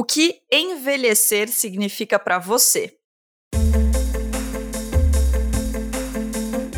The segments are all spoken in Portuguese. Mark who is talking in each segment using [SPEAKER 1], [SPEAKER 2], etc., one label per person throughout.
[SPEAKER 1] O que envelhecer significa para você?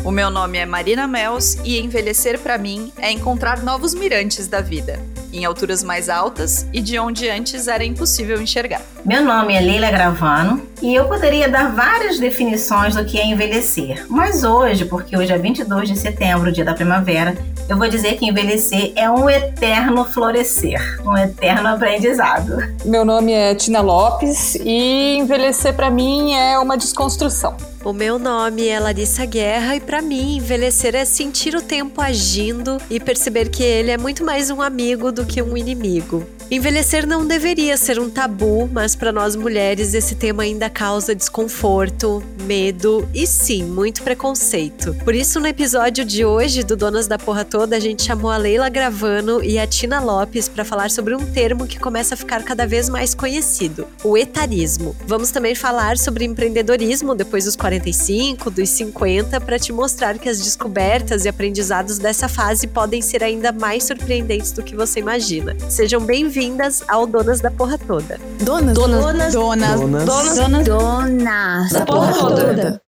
[SPEAKER 1] O meu nome é Marina Mels e envelhecer para mim é encontrar novos mirantes da vida, em alturas mais altas e de onde antes era impossível enxergar.
[SPEAKER 2] Meu nome é Leila Gravano e eu poderia dar várias definições do que é envelhecer, mas hoje, porque hoje é 22 de setembro, dia da primavera, eu vou dizer que envelhecer é um eterno florescer, um eterno aprendizado.
[SPEAKER 3] Meu nome é Tina Lopes e envelhecer para mim é uma desconstrução.
[SPEAKER 4] O meu nome é Larissa Guerra e para mim envelhecer é sentir o tempo agindo e perceber que ele é muito mais um amigo do que um inimigo. Envelhecer não deveria ser um tabu, mas para nós mulheres esse tema ainda causa desconforto, medo e sim, muito preconceito. Por isso, no episódio de hoje do Donas da Porra Toda, a gente chamou a Leila Gravano e a Tina Lopes para falar sobre um termo que começa a ficar cada vez mais conhecido: o etarismo. Vamos também falar sobre empreendedorismo depois dos 45, dos 50, para te mostrar que as descobertas e aprendizados dessa fase podem ser ainda mais surpreendentes do que você imagina. Sejam bem-vindas ao Donas da Porra Toda.
[SPEAKER 3] Donas, donas, donas, donas,
[SPEAKER 5] donas, donas, donas da Porra Toda.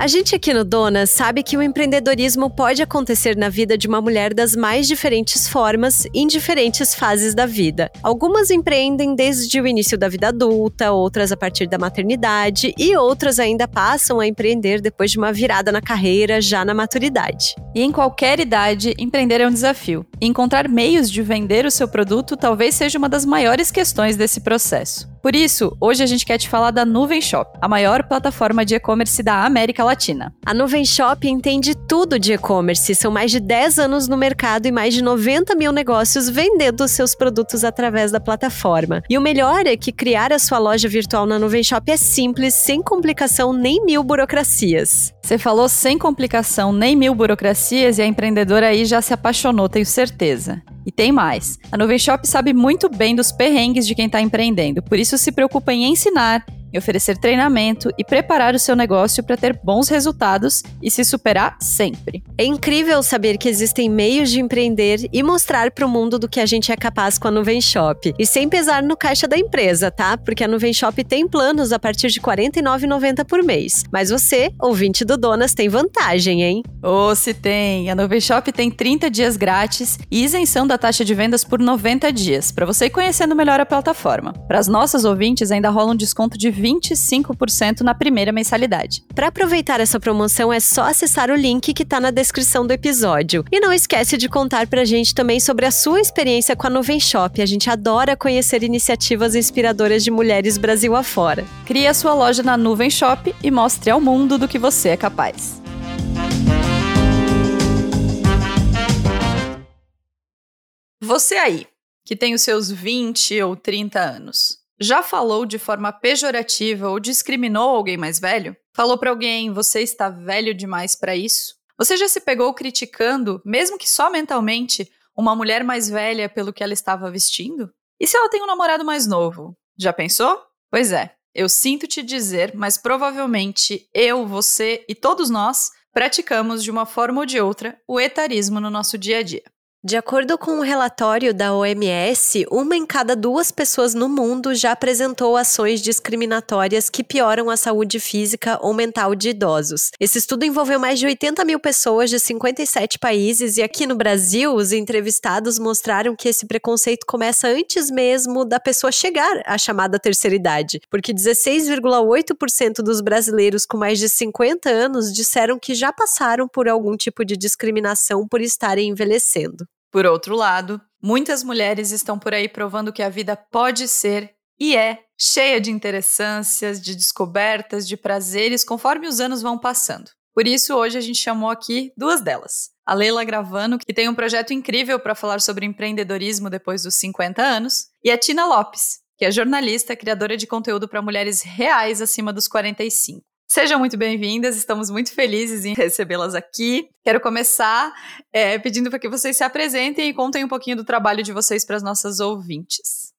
[SPEAKER 4] A gente aqui no Dona sabe que o empreendedorismo pode acontecer na vida de uma mulher das mais diferentes formas, em diferentes fases da vida. Algumas empreendem desde o início da vida adulta, outras a partir da maternidade e outras ainda passam a empreender depois de uma virada na carreira, já na maturidade.
[SPEAKER 1] E em qualquer idade, empreender é um desafio. Encontrar meios de vender o seu produto talvez seja uma das maiores questões desse processo. Por isso, hoje a gente quer te falar da Nuvem Shop, a maior plataforma de e-commerce da América Latina.
[SPEAKER 4] A Nuvem Shop entende tudo de e-commerce. São mais de 10 anos no mercado e mais de 90 mil negócios vendendo seus produtos através da plataforma. E o melhor é que criar a sua loja virtual na Nuvem Shop é simples, sem complicação nem mil burocracias.
[SPEAKER 1] Você falou sem complicação nem mil burocracias e a empreendedora aí já se apaixonou, tenho certeza. E tem mais. A Nuvem Shop sabe muito bem dos perrengues de quem está empreendendo, por isso se preocupa em ensinar em oferecer treinamento e preparar o seu negócio para ter bons resultados e se superar sempre.
[SPEAKER 4] É incrível saber que existem meios de empreender e mostrar para o mundo do que a gente é capaz com a Nuvem Shop. E sem pesar no caixa da empresa, tá? Porque a Nuvem Shop tem planos a partir de R$ 49,90 por mês. Mas você, ouvinte do Donas, tem vantagem, hein?
[SPEAKER 1] Ô, oh, se tem! A Nuvem Shop tem 30 dias grátis e isenção da taxa de vendas por 90 dias, para você ir conhecendo melhor a plataforma. Para as nossas ouvintes, ainda rola um desconto de 25% na primeira mensalidade.
[SPEAKER 4] Para aproveitar essa promoção é só acessar o link que está na descrição do episódio. E não esquece de contar para a gente também sobre a sua experiência com a Nuvem Shop. A gente adora conhecer iniciativas inspiradoras de mulheres Brasil afora.
[SPEAKER 1] Crie a sua loja na Nuvem Shop e mostre ao mundo do que você é capaz. Você aí, que tem os seus 20 ou 30 anos, já falou de forma pejorativa ou discriminou alguém mais velho? Falou para alguém, você está velho demais para isso? Você já se pegou criticando, mesmo que só mentalmente, uma mulher mais velha pelo que ela estava vestindo? E se ela tem um namorado mais novo? Já pensou? Pois é, eu sinto te dizer, mas provavelmente eu, você e todos nós praticamos de uma forma ou de outra o etarismo no nosso dia a dia.
[SPEAKER 4] De acordo com um relatório da OMS, uma em cada duas pessoas no mundo já apresentou ações discriminatórias que pioram a saúde física ou mental de idosos. Esse estudo envolveu mais de 80 mil pessoas de 57 países e aqui no Brasil, os entrevistados mostraram que esse preconceito começa antes mesmo da pessoa chegar à chamada terceira idade, porque 16,8% dos brasileiros com mais de 50 anos disseram que já passaram por algum tipo de discriminação por estarem envelhecendo.
[SPEAKER 1] Por outro lado, muitas mulheres estão por aí provando que a vida pode ser e é cheia de interessâncias, de descobertas, de prazeres conforme os anos vão passando. Por isso, hoje a gente chamou aqui duas delas. A Leila Gravano, que tem um projeto incrível para falar sobre empreendedorismo depois dos 50 anos, e a Tina Lopes, que é jornalista, criadora de conteúdo para mulheres reais acima dos 45. Sejam muito bem-vindas, estamos muito felizes em recebê-las aqui. Quero começar é, pedindo para que vocês se apresentem e contem um pouquinho do trabalho de vocês para as nossas ouvintes.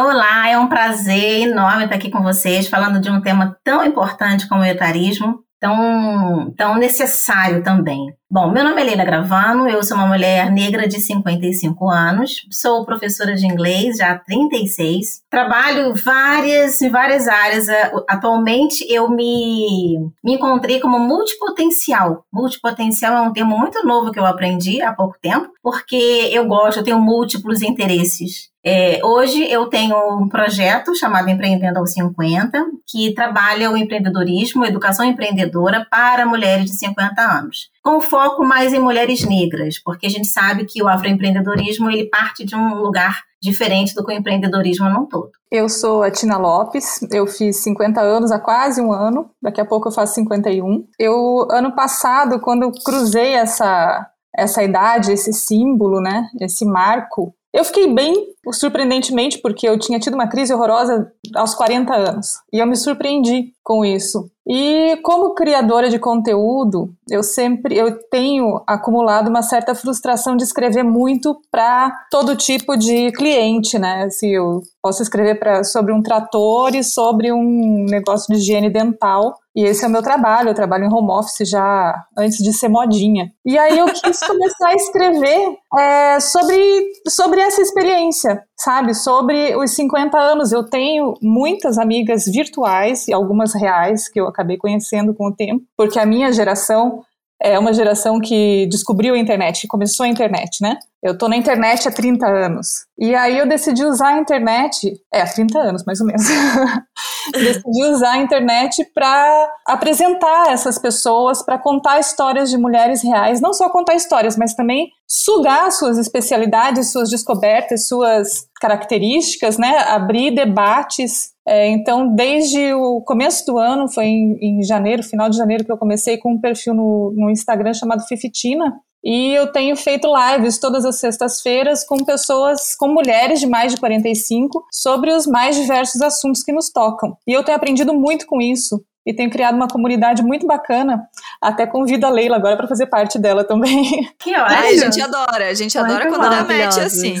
[SPEAKER 2] olá, é um prazer enorme estar aqui com vocês, falando de um tema tão importante como o etarismo, tão, tão necessário também. Bom, meu nome é Leila Gravano, eu sou uma mulher negra de 55 anos, sou professora de inglês já há 36, trabalho várias em várias áreas. Atualmente eu me, me encontrei como multipotencial. Multipotencial é um termo muito novo que eu aprendi há pouco tempo, porque eu gosto, eu tenho múltiplos interesses. É, hoje eu tenho um projeto chamado Empreendendo aos 50, que trabalha o empreendedorismo, educação empreendedora para mulheres de 50 anos, com foco mais em mulheres negras, porque a gente sabe que o afroempreendedorismo ele parte de um lugar diferente do que o empreendedorismo não todo.
[SPEAKER 3] Eu sou a Tina Lopes, eu fiz 50 anos há quase um ano, daqui a pouco eu faço 51. Eu, ano passado, quando eu cruzei essa, essa idade, esse símbolo, né, esse marco, eu fiquei bem, surpreendentemente, porque eu tinha tido uma crise horrorosa aos 40 anos. E eu me surpreendi com isso. E como criadora de conteúdo, eu sempre eu tenho acumulado uma certa frustração de escrever muito para todo tipo de cliente, né? Assim, eu posso escrever pra, sobre um trator e sobre um negócio de higiene dental, e esse é o meu trabalho, eu trabalho em home office já antes de ser modinha. E aí eu quis começar a escrever é, sobre, sobre essa experiência, sabe? Sobre os 50 anos. Eu tenho muitas amigas virtuais e algumas reais que eu acabei conhecendo com o tempo, porque a minha geração é uma geração que descobriu a internet, começou a internet, né? Eu tô na internet há 30 anos. E aí eu decidi usar a internet, é, há 30 anos mais ou menos. decidi usar a internet para apresentar essas pessoas, para contar histórias de mulheres reais, não só contar histórias, mas também sugar suas especialidades, suas descobertas, suas características, né? Abrir debates é, então, desde o começo do ano, foi em, em, janeiro, final de janeiro, que eu comecei com um perfil no, no Instagram chamado Fifitina, e eu tenho feito lives todas as sextas-feiras com pessoas, com mulheres de mais de 45, sobre os mais diversos assuntos que nos tocam. E eu tenho aprendido muito com isso e tenho criado uma comunidade muito bacana. Até convido a Leila agora para fazer parte dela também.
[SPEAKER 1] Que ótimo! a gente adora, a gente adora quando ela mete assim.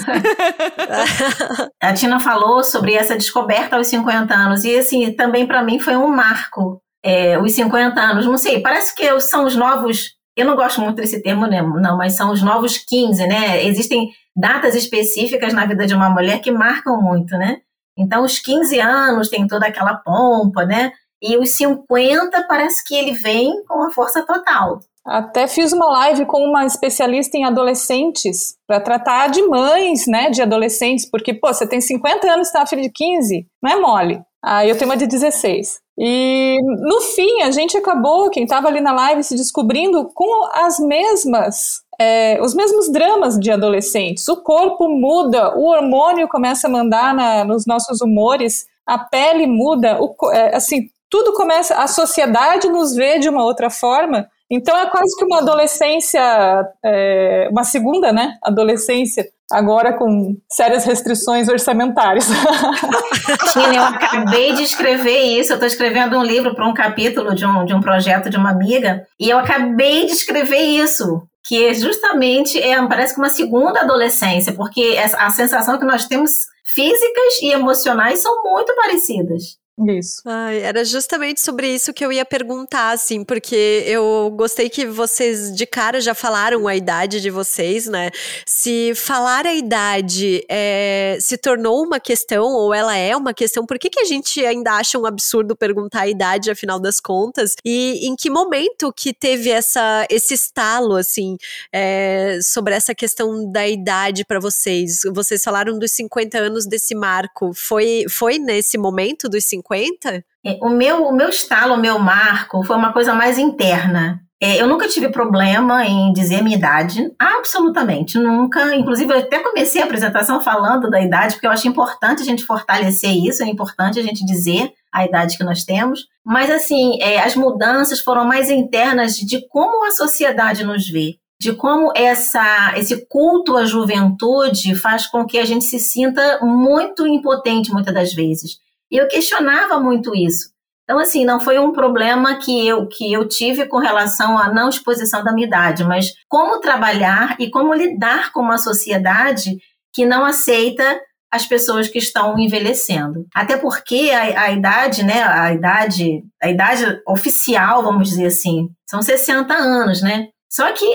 [SPEAKER 2] a Tina falou sobre essa descoberta aos 50 anos e assim, também para mim foi um marco. É, os 50 anos, não sei, parece que são os novos. Eu não gosto muito desse termo, né, não, mas são os novos 15, né? Existem datas específicas na vida de uma mulher que marcam muito, né? Então, os 15 anos tem toda aquela pompa, né? E os 50 parece que ele vem com a força total.
[SPEAKER 3] Até fiz uma live com uma especialista em adolescentes para tratar de mães, né, de adolescentes, porque pô, você tem 50 anos, tá filha de 15, não é mole. Aí eu tenho uma de 16. E no fim, a gente acabou, quem estava ali na live, se descobrindo com as mesmas é, os mesmos dramas de adolescentes. O corpo muda, o hormônio começa a mandar na, nos nossos humores, a pele muda, o, é, assim, tudo começa, a sociedade nos vê de uma outra forma. Então é quase que uma adolescência, é, uma segunda, né? Adolescência, agora com sérias restrições orçamentárias.
[SPEAKER 2] Tina, eu acabei de escrever isso. Eu estou escrevendo um livro para um capítulo de um, de um projeto de uma amiga, e eu acabei de escrever isso. Que é justamente é, parece que uma segunda adolescência, porque a sensação que nós temos físicas e emocionais são muito parecidas.
[SPEAKER 3] Isso.
[SPEAKER 4] Ai, era justamente sobre isso que eu ia perguntar, assim, porque eu gostei que vocês de cara já falaram a idade de vocês, né? Se falar a idade é, se tornou uma questão, ou ela é uma questão, por que, que a gente ainda acha um absurdo perguntar a idade, afinal das contas? E em que momento que teve essa, esse estalo, assim, é, sobre essa questão da idade para vocês? Vocês falaram dos 50 anos desse marco. Foi, foi nesse momento dos 50? 50?
[SPEAKER 2] É, o meu, o meu estalo, o meu marco foi uma coisa mais interna. É, eu nunca tive problema em dizer minha idade, absolutamente, nunca. Inclusive, eu até comecei a apresentação falando da idade, porque eu acho importante a gente fortalecer isso, é importante a gente dizer a idade que nós temos. Mas, assim, é, as mudanças foram mais internas de como a sociedade nos vê de como essa, esse culto à juventude faz com que a gente se sinta muito impotente muitas das vezes. E eu questionava muito isso. Então, assim, não foi um problema que eu, que eu tive com relação à não exposição da minha idade, mas como trabalhar e como lidar com uma sociedade que não aceita as pessoas que estão envelhecendo. Até porque a, a, idade, né, a idade, a idade oficial, vamos dizer assim, são 60 anos, né? Só que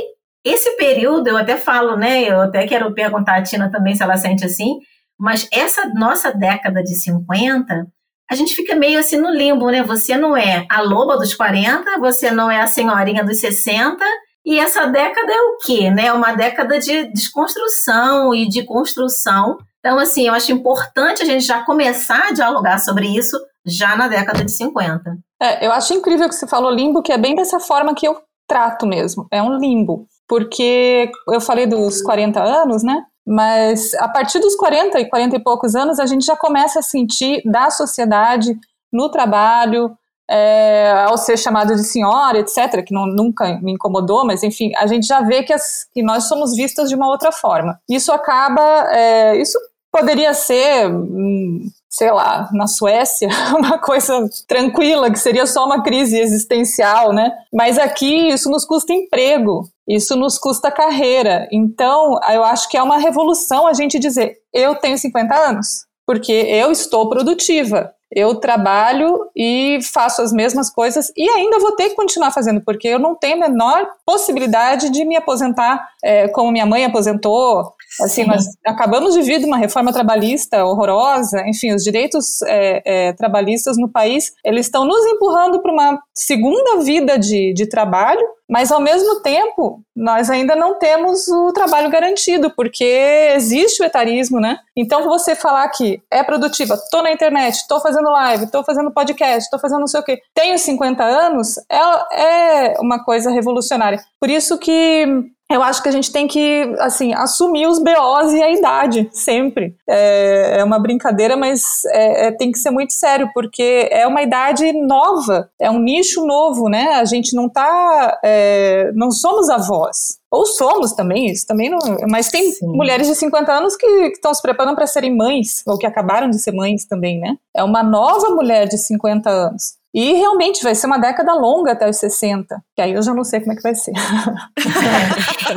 [SPEAKER 2] esse período, eu até falo, né? Eu até quero perguntar a Tina também se ela sente assim, mas essa nossa década de 50, a gente fica meio assim no limbo, né? Você não é a loba dos 40, você não é a senhorinha dos 60, e essa década é o quê? Né? Uma década de desconstrução e de construção. Então, assim, eu acho importante a gente já começar a dialogar sobre isso já na década de 50.
[SPEAKER 3] É, eu acho incrível que você falou limbo, que é bem dessa forma que eu trato mesmo. É um limbo. Porque eu falei dos 40 anos, né? Mas a partir dos 40 e 40 e poucos anos, a gente já começa a sentir da sociedade, no trabalho, é, ao ser chamado de senhora, etc., que não, nunca me incomodou, mas enfim, a gente já vê que, as, que nós somos vistas de uma outra forma. Isso acaba, é, isso poderia ser, hum, sei lá, na Suécia, uma coisa tranquila, que seria só uma crise existencial, né? Mas aqui isso nos custa emprego, isso nos custa carreira. Então, eu acho que é uma revolução a gente dizer: eu tenho 50 anos, porque eu estou produtiva eu trabalho e faço as mesmas coisas e ainda vou ter que continuar fazendo, porque eu não tenho a menor possibilidade de me aposentar é, como minha mãe aposentou. Assim, Sim. nós acabamos de vir de uma reforma trabalhista horrorosa, enfim, os direitos é, é, trabalhistas no país, eles estão nos empurrando para uma segunda vida de, de trabalho, mas ao mesmo tempo, nós ainda não temos o trabalho garantido, porque existe o etarismo, né? Então, você falar que é produtiva, tô na internet, tô fazendo live, tô fazendo podcast, tô fazendo não sei o quê, tenho 50 anos, é, é uma coisa revolucionária. Por isso que eu acho que a gente tem que, assim, assumir os BOs e a idade, sempre. É, é uma brincadeira, mas é, é, tem que ser muito sério, porque é uma idade nova, é um nicho novo, né? A gente não tá, é, não somos avós. Ou somos também, isso também não. Mas tem Sim. mulheres de 50 anos que estão se preparando para serem mães, ou que acabaram de ser mães também, né? É uma nova mulher de 50 anos. E realmente vai ser uma década longa até os 60, que aí eu já não sei como é que vai ser.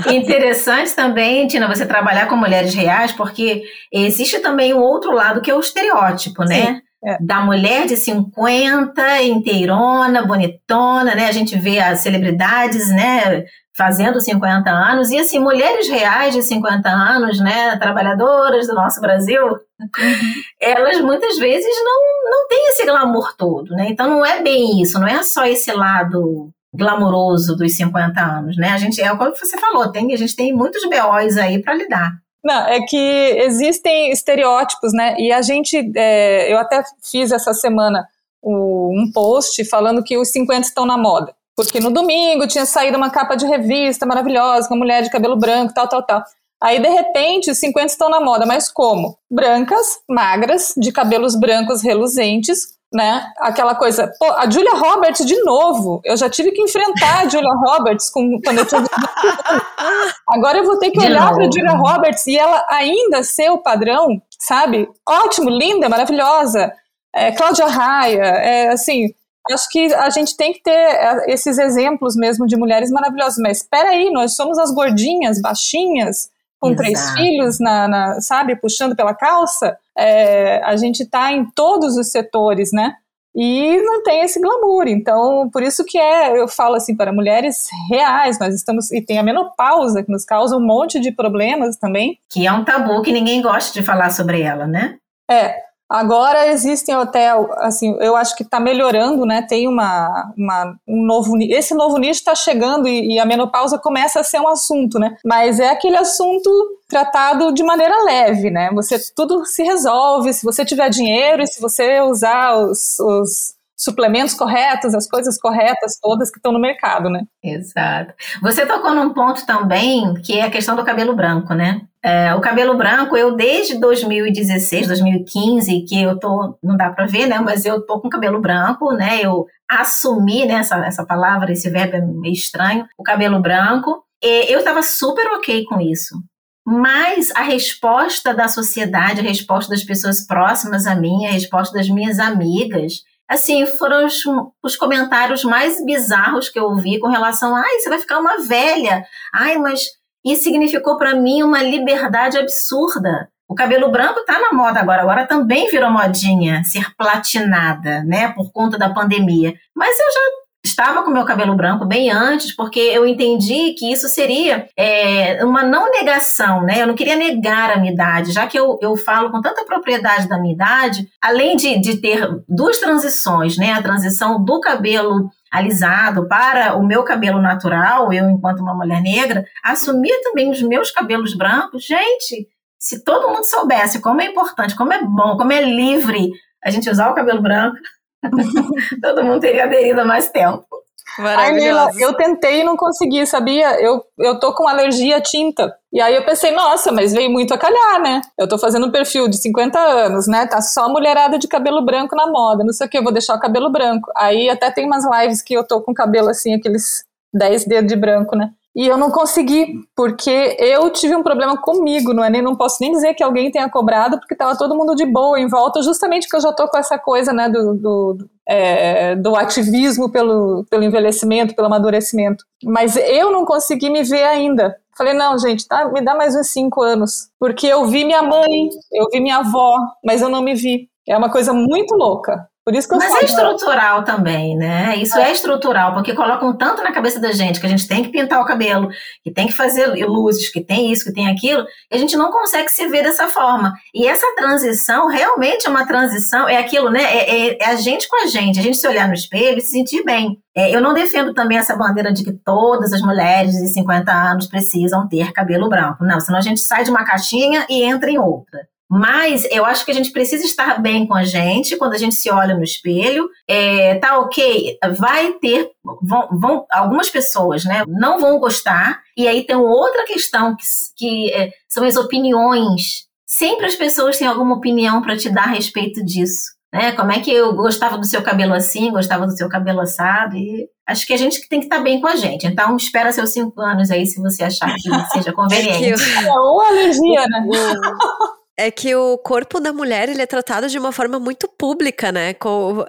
[SPEAKER 2] É. Interessante também, Tina, você trabalhar com mulheres reais, porque existe também um outro lado que é o estereótipo, né? É. Da mulher de 50, inteirona, bonitona, né? A gente vê as celebridades, né? Fazendo 50 anos, e assim, mulheres reais de 50 anos, né, trabalhadoras do nosso Brasil, uhum. elas muitas vezes não, não têm esse glamour todo, né? Então não é bem isso, não é só esse lado glamouroso dos 50 anos, né? A gente, é como você falou, tem, a gente tem muitos BOs aí para lidar.
[SPEAKER 3] Não, é que existem estereótipos, né? E a gente, é, eu até fiz essa semana um post falando que os 50 estão na moda. Porque no domingo tinha saído uma capa de revista maravilhosa, com uma mulher de cabelo branco, tal, tal, tal. Aí, de repente, os 50 estão na moda, mas como? Brancas, magras, de cabelos brancos reluzentes, né? Aquela coisa. Pô, a Julia Roberts, de novo. Eu já tive que enfrentar a Julia Roberts com, quando eu tinha. Agora eu vou ter que de olhar para a Julia Roberts e ela ainda ser o padrão, sabe? Ótimo, linda, maravilhosa. É, Cláudia Raia, é, assim, Acho que a gente tem que ter é, esses exemplos mesmo de mulheres maravilhosas. Mas espera aí, nós somos as gordinhas, baixinhas, com Exato. três filhos, na, na, sabe, puxando pela calça. É, a gente está em todos os setores, né? E não tem esse glamour. Então, por isso que é, eu falo assim, para mulheres reais, nós estamos. E tem a menopausa, que nos causa um monte de problemas também.
[SPEAKER 2] Que é um tabu que ninguém gosta de falar sobre ela, né?
[SPEAKER 3] É. Agora existem até, assim, eu acho que está melhorando, né? Tem uma, uma, um novo, esse novo nicho está chegando e, e, a menopausa começa a ser um assunto, né? Mas é aquele assunto tratado de maneira leve, né? Você tudo se resolve se você tiver dinheiro e se você usar os, os suplementos corretos, as coisas corretas todas que estão no mercado, né?
[SPEAKER 2] Exato. Você tocou num ponto também que é a questão do cabelo branco, né? É, o cabelo branco, eu desde 2016, 2015, que eu tô, não dá para ver, né? Mas eu tô com cabelo branco, né? Eu assumi, né? Essa, essa palavra, esse verbo é meio estranho, o cabelo branco. E eu estava super ok com isso. Mas a resposta da sociedade, a resposta das pessoas próximas a mim, a resposta das minhas amigas, assim, foram os, os, comentários mais bizarros que eu ouvi com relação a, ai, você vai ficar uma velha. Ai, mas isso significou para mim uma liberdade absurda. O cabelo branco está na moda agora, agora também virou modinha ser platinada, né, por conta da pandemia. Mas eu já estava com meu cabelo branco bem antes, porque eu entendi que isso seria é, uma não negação, né? Eu não queria negar a minha idade, já que eu, eu falo com tanta propriedade da minha idade, além de, de ter duas transições, né? A transição do cabelo alisado para o meu cabelo natural, eu enquanto uma mulher negra, assumir também os meus cabelos brancos. Gente, se todo mundo soubesse como é importante, como é bom, como é livre a gente usar o cabelo branco, todo mundo teria aderido há mais tempo.
[SPEAKER 3] Ai, Neila, eu tentei e não consegui, sabia? Eu, eu tô com alergia à tinta. E aí eu pensei, nossa, mas veio muito a calhar, né? Eu tô fazendo um perfil de 50 anos, né? Tá só mulherada de cabelo branco na moda, não sei o que, eu vou deixar o cabelo branco. Aí até tem umas lives que eu tô com cabelo assim, aqueles 10 dedos de branco, né? E eu não consegui, porque eu tive um problema comigo, não é? Nem, não posso nem dizer que alguém tenha cobrado, porque tava todo mundo de boa em volta, justamente porque eu já tô com essa coisa, né, do, do, é, do ativismo pelo, pelo envelhecimento, pelo amadurecimento. Mas eu não consegui me ver ainda. Falei, não, gente, tá, me dá mais uns cinco anos. Porque eu vi minha mãe, eu vi minha avó, mas eu não me vi. É uma coisa muito louca. Por isso que eu
[SPEAKER 2] Mas
[SPEAKER 3] falo,
[SPEAKER 2] é estrutural também, né? Isso é. é. estrutural, porque colocam tanto na cabeça da gente que a gente tem que pintar o cabelo, que tem que fazer luzes, que tem isso, que tem aquilo, e a gente não consegue se ver dessa forma. E essa transição realmente é uma transição, é aquilo, né? É, é, é a gente com a gente, a gente se olhar no espelho e se sentir bem. É, eu não defendo também essa bandeira de que todas as mulheres de 50 anos precisam ter cabelo branco. Não, senão a gente sai de uma caixinha e entra em outra. Mas eu acho que a gente precisa estar bem com a gente quando a gente se olha no espelho. É, tá ok, vai ter. Vão, vão, algumas pessoas né, não vão gostar. E aí tem outra questão que, que é, são as opiniões. Sempre as pessoas têm alguma opinião para te dar a respeito disso. Né? Como é que eu gostava do seu cabelo assim, gostava do seu cabelo assado? E acho que a gente tem que estar bem com a gente. Então, espera seus cinco anos aí se você achar que seja conveniente.
[SPEAKER 3] Ou alergia, né?
[SPEAKER 4] é que o corpo da mulher ele é tratado de uma forma muito pública, né?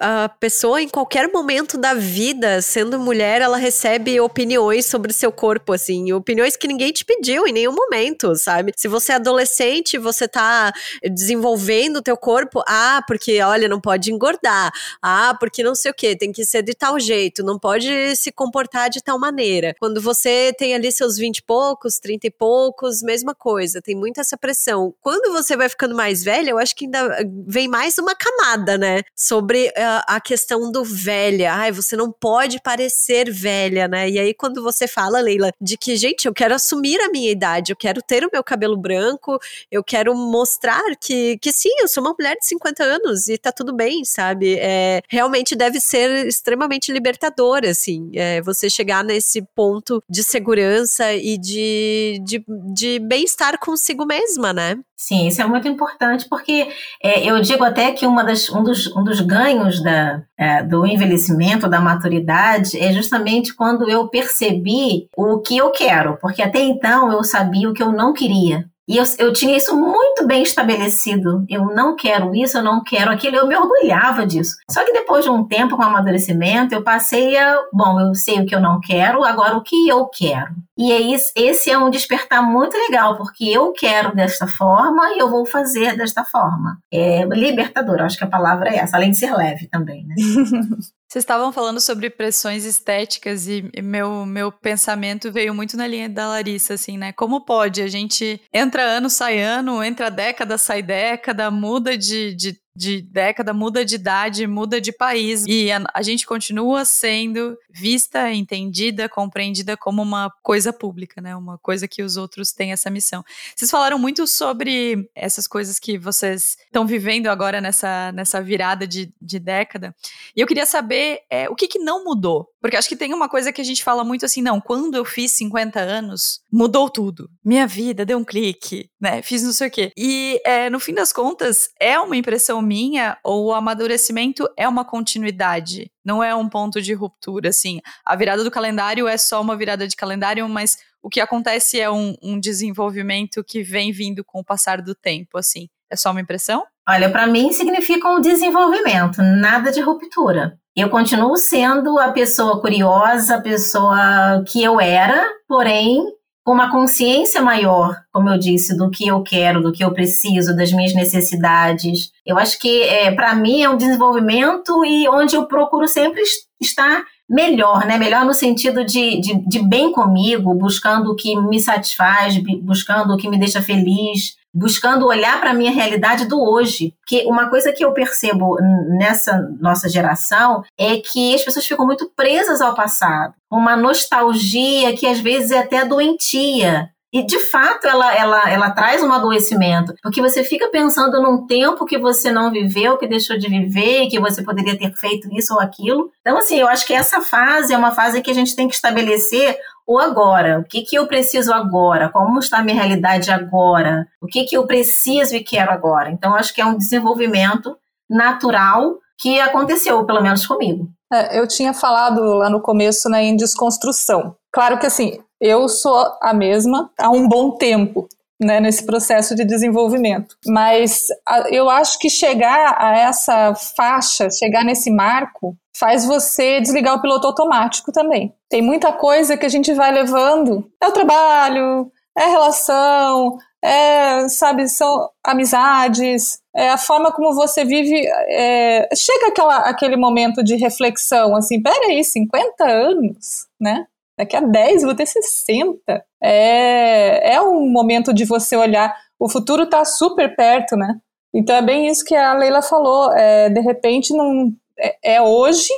[SPEAKER 4] A pessoa em qualquer momento da vida, sendo mulher, ela recebe opiniões sobre seu corpo, assim, opiniões que ninguém te pediu em nenhum momento, sabe? Se você é adolescente, você tá desenvolvendo o teu corpo, ah, porque olha, não pode engordar, ah, porque não sei o que, tem que ser de tal jeito, não pode se comportar de tal maneira. Quando você tem ali seus 20 e poucos, 30 e poucos, mesma coisa, tem muita essa pressão. Quando você vai vai ficando mais velha, eu acho que ainda vem mais uma camada, né? Sobre uh, a questão do velha. Ai, você não pode parecer velha, né? E aí, quando você fala, Leila, de que, gente, eu quero assumir a minha idade, eu quero ter o meu cabelo branco, eu quero mostrar que, que sim, eu sou uma mulher de 50 anos e tá tudo bem, sabe? É, realmente deve ser extremamente libertador, assim, é, você chegar nesse ponto de segurança e de, de, de bem-estar consigo mesma, né?
[SPEAKER 2] Sim, isso é muito importante porque é, eu digo até que uma das, um, dos, um dos ganhos da, é, do envelhecimento, da maturidade, é justamente quando eu percebi o que eu quero, porque até então eu sabia o que eu não queria. E eu, eu tinha isso muito bem estabelecido. Eu não quero isso, eu não quero aquilo. Eu me orgulhava disso. Só que depois de um tempo com amadurecimento, eu passei a. Bom, eu sei o que eu não quero, agora o que eu quero. E aí, esse é um despertar muito legal, porque eu quero desta forma e eu vou fazer desta forma. É libertador, acho que a palavra é essa, além de ser leve também, né?
[SPEAKER 1] Vocês estavam falando sobre pressões estéticas e meu, meu pensamento veio muito na linha da Larissa, assim, né? Como pode? A gente entra ano, sai ano, entra década, sai década, muda de, de de década, muda de idade, muda de país e a, a, gente continua sendo vista, entendida, compreendida como uma coisa pública, né? Uma coisa que os outros têm essa missão. Vocês falaram muito sobre essas coisas que vocês estão vivendo agora nessa, nessa virada de, de década. E eu queria saber é, o que, que não mudou. Porque acho que tem uma coisa que a gente fala muito assim, não, quando eu fiz 50 anos, mudou tudo. Minha vida deu um clique, né? Fiz não sei o quê. E é, no fim das contas, é uma impressão minha, ou o amadurecimento é uma continuidade, não é um ponto de ruptura, assim. A virada do calendário é só uma virada de calendário, mas o que acontece é um, um desenvolvimento que vem vindo com o passar do tempo, assim. É só uma impressão?
[SPEAKER 2] Olha, para mim significa um desenvolvimento, nada de ruptura. Eu continuo sendo a pessoa curiosa, a pessoa que eu era, porém com uma consciência maior, como eu disse, do que eu quero, do que eu preciso, das minhas necessidades. Eu acho que, é, para mim, é um desenvolvimento e onde eu procuro sempre estar melhor, né? Melhor no sentido de, de, de bem comigo, buscando o que me satisfaz, buscando o que me deixa feliz, buscando olhar para a minha realidade do hoje. Que uma coisa que eu percebo nessa nossa geração é que as pessoas ficam muito presas ao passado, uma nostalgia que às vezes é até doentia. E de fato ela, ela, ela traz um adoecimento, porque você fica pensando num tempo que você não viveu, que deixou de viver, que você poderia ter feito isso ou aquilo. Então, assim, eu acho que essa fase é uma fase que a gente tem que estabelecer o agora. O que, que eu preciso agora? Como está a minha realidade agora? O que, que eu preciso e quero agora? Então, acho que é um desenvolvimento natural que aconteceu, pelo menos comigo.
[SPEAKER 3] É, eu tinha falado lá no começo né, em desconstrução. Claro que assim, eu sou a mesma há um bom tempo. Né, nesse processo de desenvolvimento. Mas a, eu acho que chegar a essa faixa, chegar nesse marco, faz você desligar o piloto automático também. Tem muita coisa que a gente vai levando. É o trabalho, é relação, é, sabe, são amizades, é a forma como você vive. É, chega aquela, aquele momento de reflexão, assim, peraí, 50 anos, né? Daqui a 10 vou ter 60. É, é um momento de você olhar. O futuro está super perto, né? Então é bem isso que a Leila falou. É, de repente não é, é hoje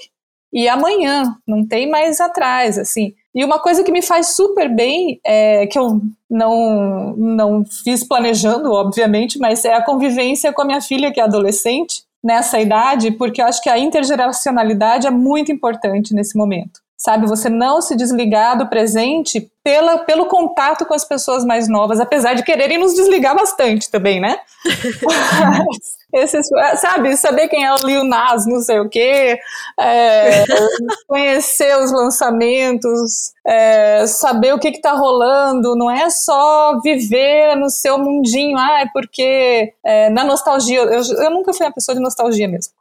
[SPEAKER 3] e amanhã, não tem mais atrás, assim. E uma coisa que me faz super bem, é, que eu não, não fiz planejando, obviamente, mas é a convivência com a minha filha, que é adolescente, nessa idade, porque eu acho que a intergeracionalidade é muito importante nesse momento sabe? Você não se desligar do presente pela, pelo contato com as pessoas mais novas, apesar de quererem nos desligar bastante também, né? Esses, sabe, saber quem é o Lil Nas, não sei o quê, é, conhecer os lançamentos, é, saber o que está rolando, não é só viver no seu mundinho, ah, é porque é, na nostalgia, eu, eu nunca fui uma pessoa de nostalgia mesmo.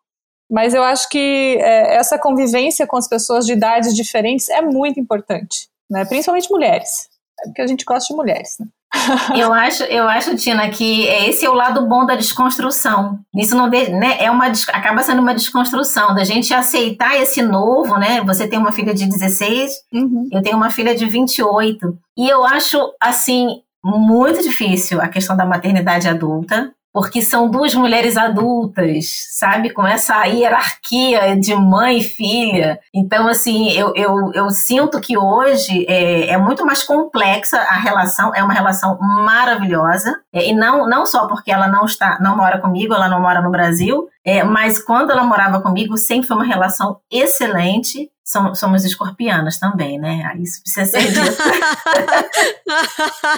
[SPEAKER 3] Mas eu acho que é, essa convivência com as pessoas de idades diferentes é muito importante, né? principalmente mulheres, é porque a gente gosta de mulheres. Né?
[SPEAKER 2] eu acho, eu acho, Tina, que esse é o lado bom da desconstrução. Isso não né, é uma acaba sendo uma desconstrução da gente aceitar esse novo, né? Você tem uma filha de 16, uhum. eu tenho uma filha de 28. E eu acho assim muito difícil a questão da maternidade adulta porque são duas mulheres adultas, sabe? Com essa hierarquia de mãe e filha. Então, assim, eu, eu, eu sinto que hoje é, é muito mais complexa a relação, é uma relação maravilhosa. É, e não, não só porque ela não está, não mora comigo, ela não mora no Brasil, é, mas quando ela morava comigo, sempre foi uma relação excelente. Somos escorpianas também, né? Isso precisa ser dito.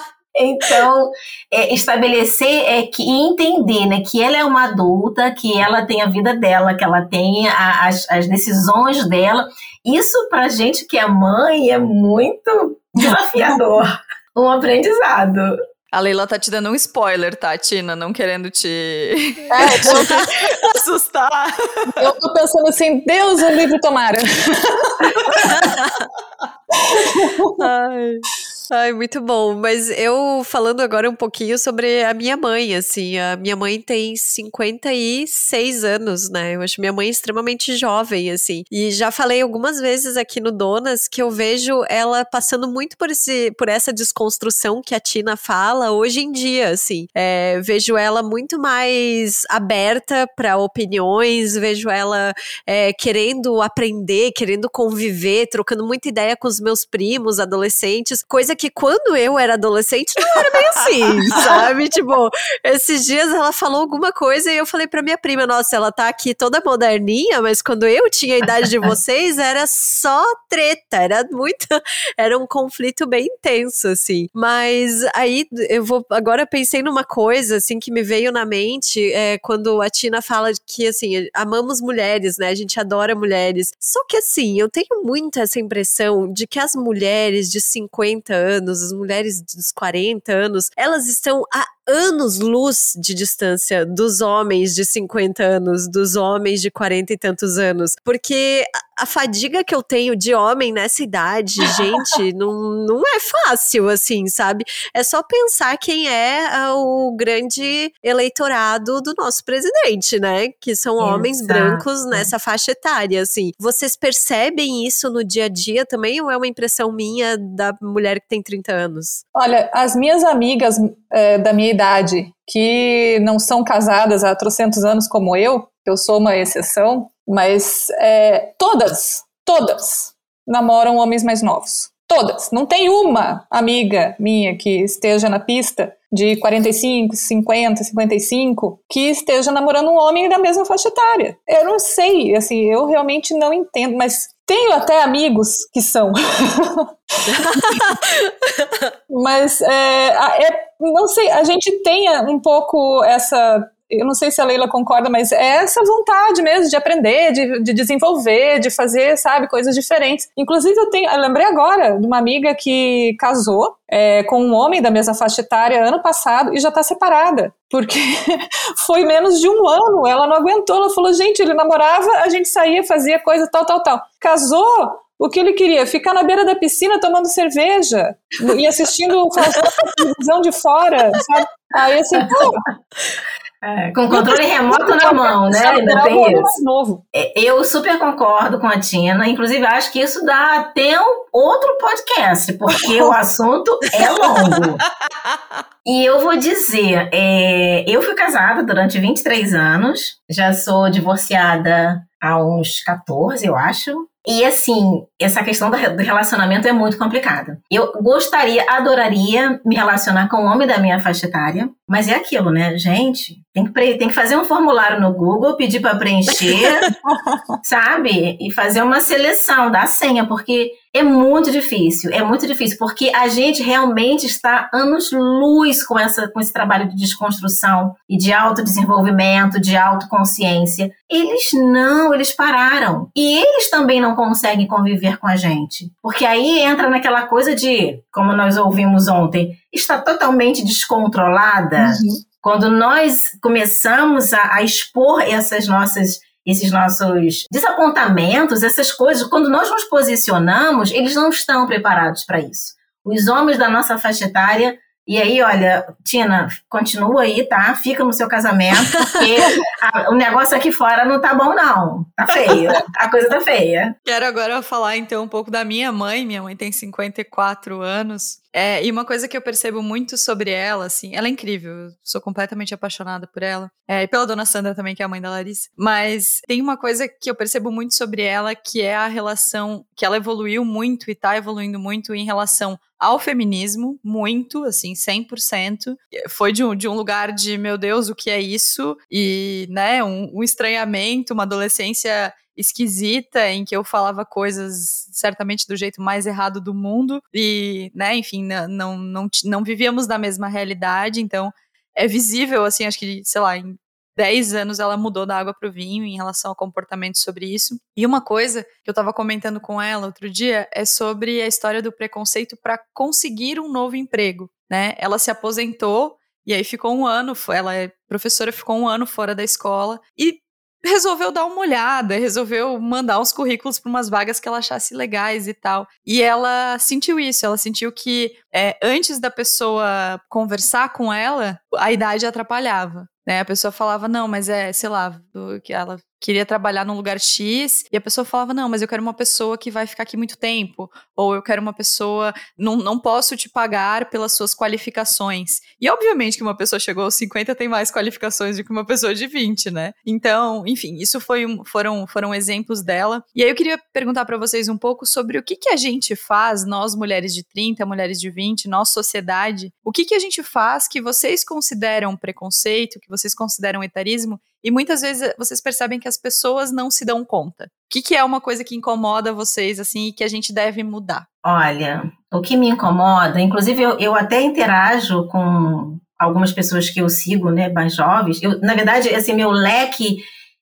[SPEAKER 2] Então, é, estabelecer é que entender, né, que ela é uma adulta, que ela tem a vida dela, que ela tem a, as, as decisões dela. Isso para gente que é mãe é muito desafiador, um aprendizado.
[SPEAKER 1] A Leila tá te dando um spoiler, tá, Tina? Não querendo te, é, te assustar.
[SPEAKER 3] Eu tô pensando assim, Deus, o livro tomara.
[SPEAKER 4] Ai. Ai, muito bom. Mas eu falando agora um pouquinho sobre a minha mãe, assim, a minha mãe tem 56 anos, né? Eu acho minha mãe extremamente jovem, assim. E já falei algumas vezes aqui no Donas que eu vejo ela passando muito por, esse, por essa desconstrução que a Tina fala hoje em dia, assim. É, vejo ela muito mais aberta para opiniões, vejo ela é, querendo aprender, querendo conviver, trocando muita ideia com os meus primos, adolescentes, coisa que quando eu era adolescente não era bem assim, sabe? Tipo, esses dias ela falou alguma coisa e eu falei pra minha prima, nossa, ela tá aqui toda moderninha, mas quando eu tinha a idade de vocês era só treta, era muito, era um conflito bem intenso, assim. Mas aí eu vou, agora pensei numa coisa, assim, que me veio na mente, é, quando a Tina fala que, assim, amamos mulheres, né? A gente adora mulheres. Só que, assim, eu tenho muito essa impressão de que as mulheres de 50 anos, as mulheres dos 40 anos, elas estão há anos-luz de distância dos homens de 50 anos, dos homens de 40 e tantos anos. Porque a fadiga que eu tenho de homem nessa idade, gente, não, não é fácil, assim, sabe? É só pensar quem é ah, o grande eleitorado do nosso presidente, né? Que são homens
[SPEAKER 2] Exato.
[SPEAKER 4] brancos nessa faixa etária, assim. Vocês percebem isso no dia a dia também ou é uma impressão minha da mulher que tem 30 anos?
[SPEAKER 3] Olha, as minhas amigas é, da minha idade, que não são casadas há trocentos anos como eu, eu sou uma exceção, mas é, todas, todas namoram homens mais novos. Todas. Não tem uma amiga minha que esteja na pista de 45, 50, 55 que esteja namorando um homem da mesma faixa etária. Eu não sei, assim, eu realmente não entendo, mas tenho até amigos que são. mas é, é, não sei, a gente tem um pouco essa eu não sei se a Leila concorda, mas é essa vontade mesmo de aprender, de, de desenvolver, de fazer, sabe, coisas diferentes. Inclusive, eu tenho, eu lembrei agora de uma amiga que casou é, com um homem da mesma faixa etária ano passado e já está separada. Porque foi menos de um ano, ela não aguentou. Ela falou: gente, ele namorava, a gente saía, fazia coisa tal, tal, tal. Casou, o que ele queria? Ficar na beira da piscina tomando cerveja e assistindo o televisão de fora, sabe? Aí assim, pô,
[SPEAKER 2] É, com controle remoto na mão, né? Ainda tem isso.
[SPEAKER 3] Novo.
[SPEAKER 2] É, Eu super concordo com a Tina. Inclusive, acho que isso dá até um outro podcast, porque o assunto é longo. E eu vou dizer, é, eu fui casada durante 23 anos, já sou divorciada há uns 14, eu acho. E assim, essa questão do re- do relacionamento é muito complicada. Eu gostaria, adoraria me relacionar com um homem da minha faixa etária, mas é aquilo, né? Gente, tem que, tem que fazer um formulário no Google, pedir para preencher, sabe? E fazer uma seleção da senha, porque é muito difícil, é muito difícil, porque a gente realmente está anos-luz com, essa, com esse trabalho de desconstrução e de autodesenvolvimento, de autoconsciência. Eles não, eles pararam. E eles também não conseguem conviver com a gente. Porque aí entra naquela coisa de, como nós ouvimos ontem, está totalmente descontrolada. Quando nós começamos a, a expor essas nossas esses nossos desapontamentos, essas coisas, quando nós nos posicionamos, eles não estão preparados para isso. Os homens da nossa faixa etária, e aí, olha, Tina, continua aí, tá? Fica no seu casamento, porque a- o negócio aqui fora não tá bom, não. Tá feio. A coisa tá feia.
[SPEAKER 1] Quero agora falar então um pouco da minha mãe. Minha mãe tem 54 anos. É, e uma coisa que eu percebo muito sobre ela, assim, ela é incrível, sou completamente apaixonada por ela. É, e pela dona Sandra também, que é a mãe da Larissa. Mas tem uma coisa que eu percebo muito sobre ela, que é a relação, que ela evoluiu muito e tá evoluindo muito em relação ao feminismo, muito, assim, 100%. Foi de um, de um lugar de, meu Deus, o que é isso? E, né, um, um estranhamento, uma adolescência esquisita em que eu falava coisas certamente do jeito mais errado do mundo e, né, enfim, não, não, não, não vivíamos na mesma realidade, então é visível, assim, acho que, sei lá, em 10 anos ela mudou da água para o vinho em relação ao comportamento sobre isso. E uma coisa que eu estava comentando com ela outro dia é sobre a história do preconceito para conseguir um novo emprego, né? Ela se aposentou e aí ficou um ano, ela é professora, ficou um ano fora da escola e resolveu dar uma olhada, resolveu mandar uns currículos para umas vagas que ela achasse legais e tal. E ela sentiu isso, ela sentiu que é, antes da pessoa conversar com ela, a idade atrapalhava. Né? A pessoa falava, não, mas é, sei lá, que ela queria trabalhar num lugar X, e a pessoa falava, não, mas eu quero uma pessoa que vai ficar aqui muito tempo, ou eu quero uma pessoa, não, não posso te pagar pelas suas qualificações. E obviamente que uma pessoa chegou aos 50 tem mais qualificações do que uma pessoa de 20, né? Então, enfim, isso foi um- foram, foram exemplos dela. E aí eu queria perguntar para vocês um pouco sobre o que, que a gente faz, nós mulheres de 30, mulheres de 20, nós sociedade, o que, que a gente faz que vocês consideram preconceito, que vocês consideram etarismo, e muitas vezes vocês percebem que as pessoas não se dão conta. O que, que é uma coisa que incomoda vocês, assim, e que a gente deve mudar?
[SPEAKER 2] Olha, o que me incomoda, inclusive eu, eu até interajo com algumas pessoas que eu sigo, né, mais jovens. Eu, na verdade, assim, meu leque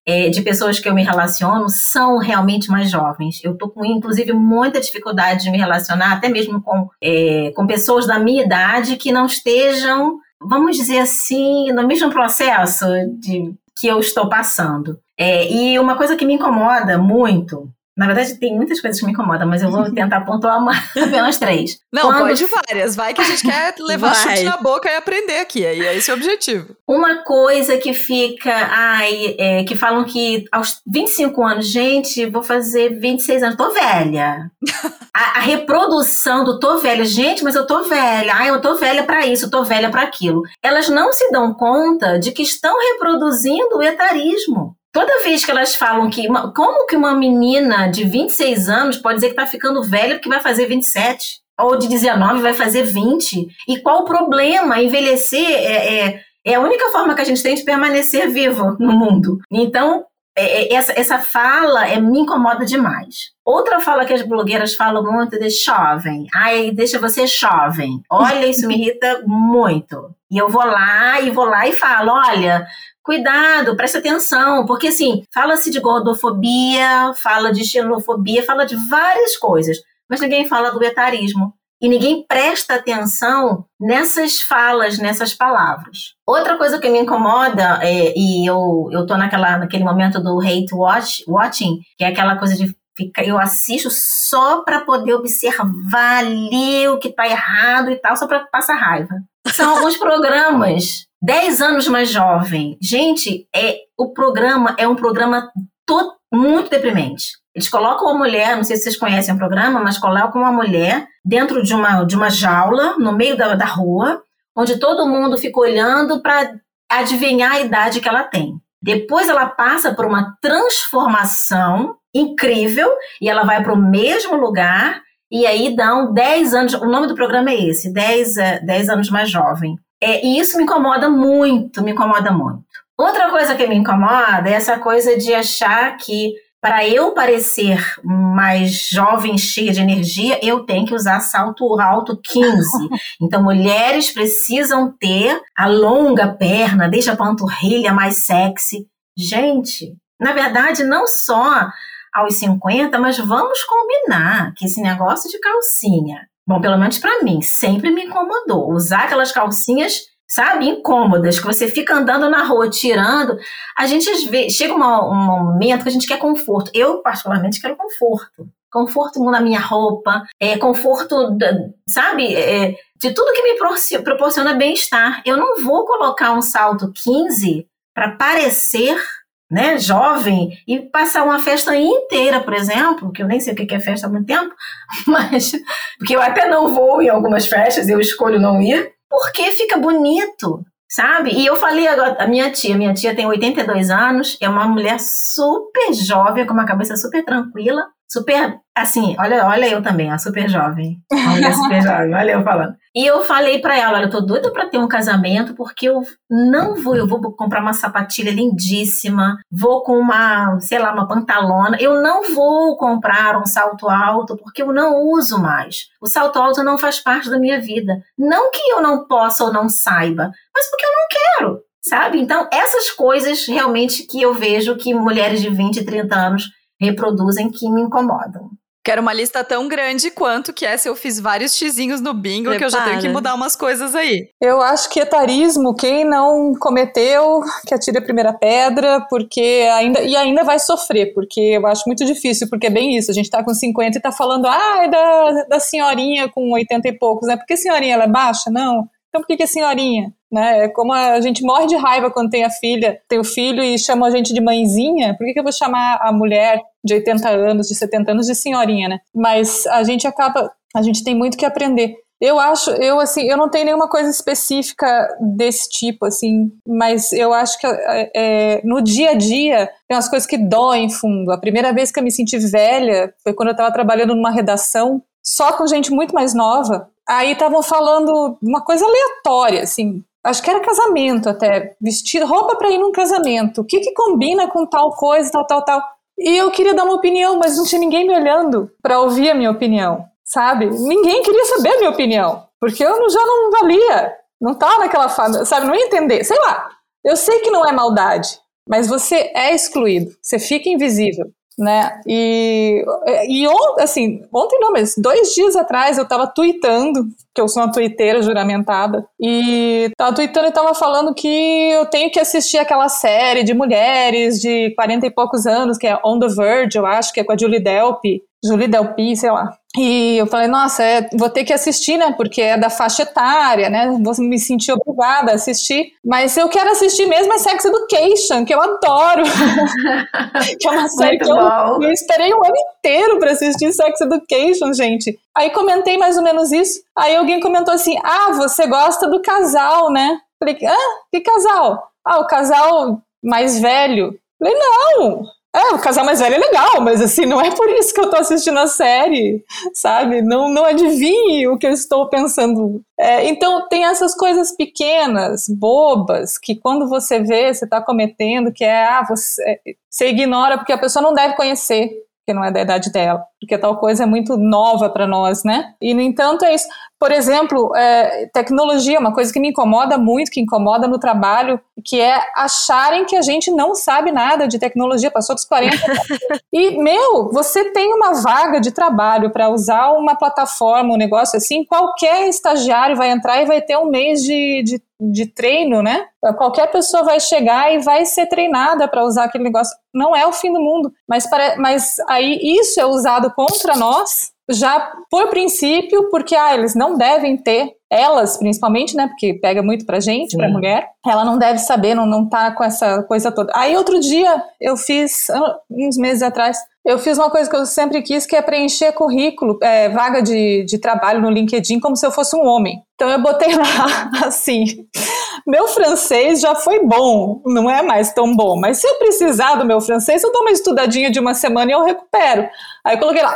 [SPEAKER 2] é, de pessoas que eu me relaciono são realmente mais jovens. Eu tô com, inclusive, muita dificuldade de me relacionar, até mesmo com, é, com pessoas da minha idade que não estejam vamos dizer assim, no mesmo processo de que eu estou passando. É, e uma coisa que me incomoda muito na verdade, tem muitas coisas que me incomodam, mas eu vou tentar pontuar uma, apenas três.
[SPEAKER 1] Não, Quando... pode várias. Vai que a gente quer levar Vai. chute na boca e aprender aqui. E é esse o objetivo.
[SPEAKER 2] Uma coisa que fica. Ai, é, que falam que aos 25 anos, gente, vou fazer 26 anos, tô velha. a, a, reprodução do tô velha, gente, mas eu tô velha. Ai, eu tô velha para isso, eu tô velha para aquilo. Elas não se dão conta de que estão reproduzindo o etarismo. Toda vez que elas falam que. Uma, como que uma menina de 26 anos pode dizer que está ficando velha porque vai fazer 27? Ou de 19 vai fazer 20? E qual o problema? Envelhecer é, é, é a única forma que a gente tem de permanecer vivo no mundo. Então, é, é, essa, essa fala é, me incomoda demais. Outra fala que as blogueiras falam muito de jovem. Ai, deixa você jovem. Olha, isso me irrita muito. E eu vou lá e vou lá e falo: olha, cuidado, preste atenção, porque assim, fala-se de gordofobia, fala de xenofobia, fala de várias coisas, mas ninguém fala do etarismo. E ninguém presta atenção nessas falas, nessas palavras. Outra coisa que me incomoda, é, e eu, eu tô naquela, naquele momento do hate watch, watching, que é aquela coisa de ficar, eu assisto só para poder observar ali o que tá errado e tal, só para passar raiva. São alguns programas 10 anos mais jovem. Gente, é o programa é um programa to, muito deprimente. Eles colocam uma mulher, não sei se vocês conhecem o programa, mas colocam uma mulher dentro de uma, de uma jaula, no meio da, da rua, onde todo mundo fica olhando para adivinhar a idade que ela tem. Depois ela passa por uma transformação incrível e ela vai para o mesmo lugar e aí dão 10 anos. O nome do programa é esse: 10, 10 anos mais jovem. É, e isso me incomoda muito, me incomoda muito. Outra coisa que me incomoda é essa coisa de achar que para eu parecer mais jovem, cheia de energia, eu tenho que usar salto alto 15. Então, mulheres precisam ter a longa perna, deixa a panturrilha mais sexy. Gente, na verdade, não só aos 50, mas vamos combinar que esse negócio de calcinha Bom, pelo menos para mim, sempre me incomodou. Usar aquelas calcinhas, sabe, incômodas, que você fica andando na rua tirando. A gente chega uma, um momento que a gente quer conforto. Eu, particularmente, quero conforto. Conforto na minha roupa, é, conforto, sabe, é, de tudo que me proporciona bem-estar. Eu não vou colocar um salto 15 para parecer né, jovem, e passar uma festa inteira, por exemplo, que eu nem sei o que é festa há muito tempo, mas porque eu até não vou em algumas festas, eu escolho não ir, porque fica bonito, sabe? E eu falei agora, a minha tia, minha tia tem 82 anos, é uma mulher super jovem, com uma cabeça super tranquila, super, assim, olha, olha eu também, a super jovem. Olha, super jovem, olha eu falando. E eu falei para ela, olha, eu tô doida para ter um casamento porque eu não vou, eu vou comprar uma sapatilha lindíssima, vou com uma, sei lá, uma pantalona, eu não vou comprar um salto alto porque eu não uso mais. O salto alto não faz parte da minha vida. Não que eu não possa ou não saiba, mas porque eu não quero, sabe? Então, essas coisas realmente que eu vejo que mulheres de 20, 30 anos reproduzem que me incomodam.
[SPEAKER 1] Quero uma lista tão grande quanto que essa eu fiz vários xizinhos no bingo Prepara. que eu já tenho que mudar umas coisas aí.
[SPEAKER 3] Eu acho que etarismo, quem não cometeu, que atire a primeira pedra, porque ainda e ainda vai sofrer, porque eu acho muito difícil, porque é bem isso, a gente tá com 50 e tá falando, ah, é da, da senhorinha com 80 e poucos, né? Porque senhorinha ela é baixa? Não. Então por que, que é senhorinha? Né? É como a gente morre de raiva quando tem a filha, tem o filho e chama a gente de mãezinha. Por que, que eu vou chamar a mulher de 80 anos, de 70 anos de senhorinha, né? Mas a gente acaba, a gente tem muito que aprender. Eu acho, eu assim, eu não tenho nenhuma coisa específica desse tipo, assim, mas eu acho que é, é, no dia a dia tem umas coisas que doem fundo. A primeira vez que eu me senti velha foi quando eu estava trabalhando numa redação só com gente muito mais nova. Aí estavam falando uma coisa aleatória, assim, acho que era casamento até, vestir roupa para ir num casamento. O que que combina com tal coisa, tal, tal, tal. E eu queria dar uma opinião, mas não tinha ninguém me olhando para ouvir a minha opinião, sabe? Ninguém queria saber a minha opinião, porque eu já não valia, não tava naquela fase, sabe? Não ia entender, sei lá. Eu sei que não é maldade, mas você é excluído, você fica invisível. Né? E, e ontem, assim, ontem não, mas dois dias atrás eu tava tweetando, que eu sou uma tweeteira juramentada, e tava tweetando e tava falando que eu tenho que assistir aquela série de mulheres de 40 e poucos anos, que é On the Verge, eu acho, que é com a Julie Delpy, Julie Delpy, sei lá. E eu falei, nossa, é, vou ter que assistir, né? Porque é da faixa etária, né? Vou me sentir obrigada a assistir. Mas eu quero assistir mesmo é Sex Education, que eu adoro. que é uma série Muito que eu, eu, esperei um ano inteiro para assistir Sex Education, gente. Aí comentei mais ou menos isso. Aí alguém comentou assim: Ah, você gosta do casal, né? Falei, ah, que casal? Ah, o casal mais velho. Falei, não, é, o casal mais velho é legal, mas assim, não é por isso que eu tô assistindo a série, sabe? Não, não adivinhe o que eu estou pensando. É, então, tem essas coisas pequenas, bobas, que quando você vê, você tá cometendo, que é, ah, você, você ignora porque a pessoa não deve conhecer, que não é da idade dela, porque tal coisa é muito nova para nós, né? E, no entanto, é isso. Por exemplo, é, tecnologia, uma coisa que me incomoda muito, que incomoda no trabalho, que é acharem que a gente não sabe nada de tecnologia, passou dos 40. e, meu, você tem uma vaga de trabalho para usar uma plataforma, um negócio assim, qualquer estagiário vai entrar e vai ter um mês de, de, de treino, né? Qualquer pessoa vai chegar e vai ser treinada para usar aquele negócio. Não é o fim do mundo, mas, para, mas aí isso é usado contra nós já por princípio, porque ah, eles não devem ter, elas principalmente, né, porque pega muito pra gente, pra mulher, ela não deve saber, não, não tá com essa coisa toda. Aí outro dia eu fiz, ah, uns meses atrás, eu fiz uma coisa que eu sempre quis, que é preencher currículo, é, vaga de, de trabalho no LinkedIn, como se eu fosse um homem. Então eu botei lá, assim, meu francês já foi bom, não é mais tão bom, mas se eu precisar do meu francês, eu dou uma estudadinha de uma semana e eu recupero. Aí eu coloquei lá,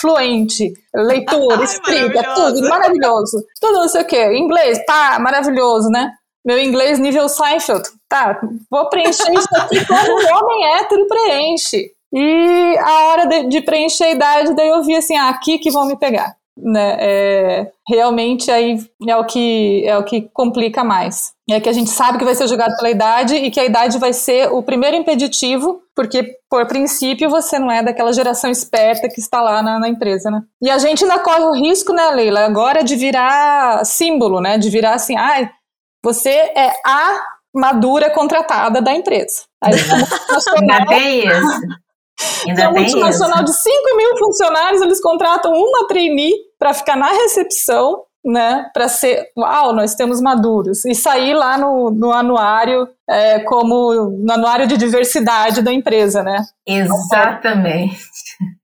[SPEAKER 3] fluente, leitura, escrita, tudo, maravilhoso. Tudo não sei o quê, inglês, pá, maravilhoso, né? Meu inglês nível Seinfeld, tá, vou preencher isso aqui como um homem hétero preenche. E a hora de, de, preencher a idade, daí eu vi assim, ah, aqui que vão me pegar. Né? É, realmente aí é o, que, é o que complica mais. É que a gente sabe que vai ser julgado pela idade e que a idade vai ser o primeiro impeditivo, porque, por princípio, você não é daquela geração esperta que está lá na, na empresa, né? E a gente ainda corre o risco, né, Leila, agora de virar símbolo, né? De virar assim, ah, você é a madura contratada da empresa. Aí,
[SPEAKER 2] Ainda bem isso.
[SPEAKER 3] Ainda uma multinacional de 5 mil funcionários, eles contratam uma trainee para ficar na recepção, né, para ser, uau, nós temos maduros, e sair lá no, no anuário é, como no anuário de diversidade da empresa, né?
[SPEAKER 2] Exatamente.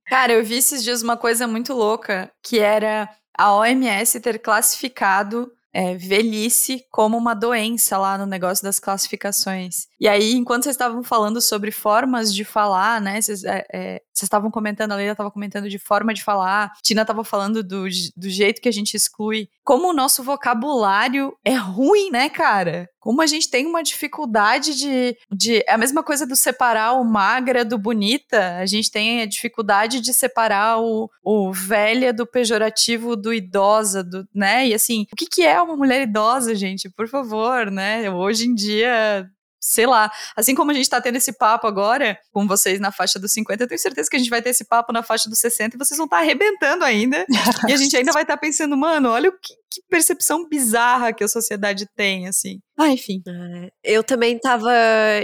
[SPEAKER 1] Cara, eu vi esses dias uma coisa muito louca, que era a OMS ter classificado é, velhice como uma doença lá no negócio das classificações. E aí, enquanto vocês estavam falando sobre formas de falar, né? Vocês é, é, estavam comentando, a Leila estava comentando de forma de falar, Tina estava falando do, do jeito que a gente exclui. Como o nosso vocabulário é ruim, né, cara? Como a gente tem uma dificuldade de, de. É a mesma coisa do separar o magra do bonita. A gente tem a dificuldade de separar o, o velha do pejorativo do idosa, do, né? E assim, o que, que é uma mulher idosa, gente? Por favor, né? Hoje em dia sei lá, assim como a gente tá tendo esse papo agora com vocês na faixa dos 50, eu tenho certeza que a gente vai ter esse papo na faixa dos 60 e vocês vão estar tá arrebentando ainda. e a gente ainda vai estar tá pensando, mano, olha o que, que percepção bizarra que a sociedade tem, assim. Ah, enfim.
[SPEAKER 4] É, eu também tava,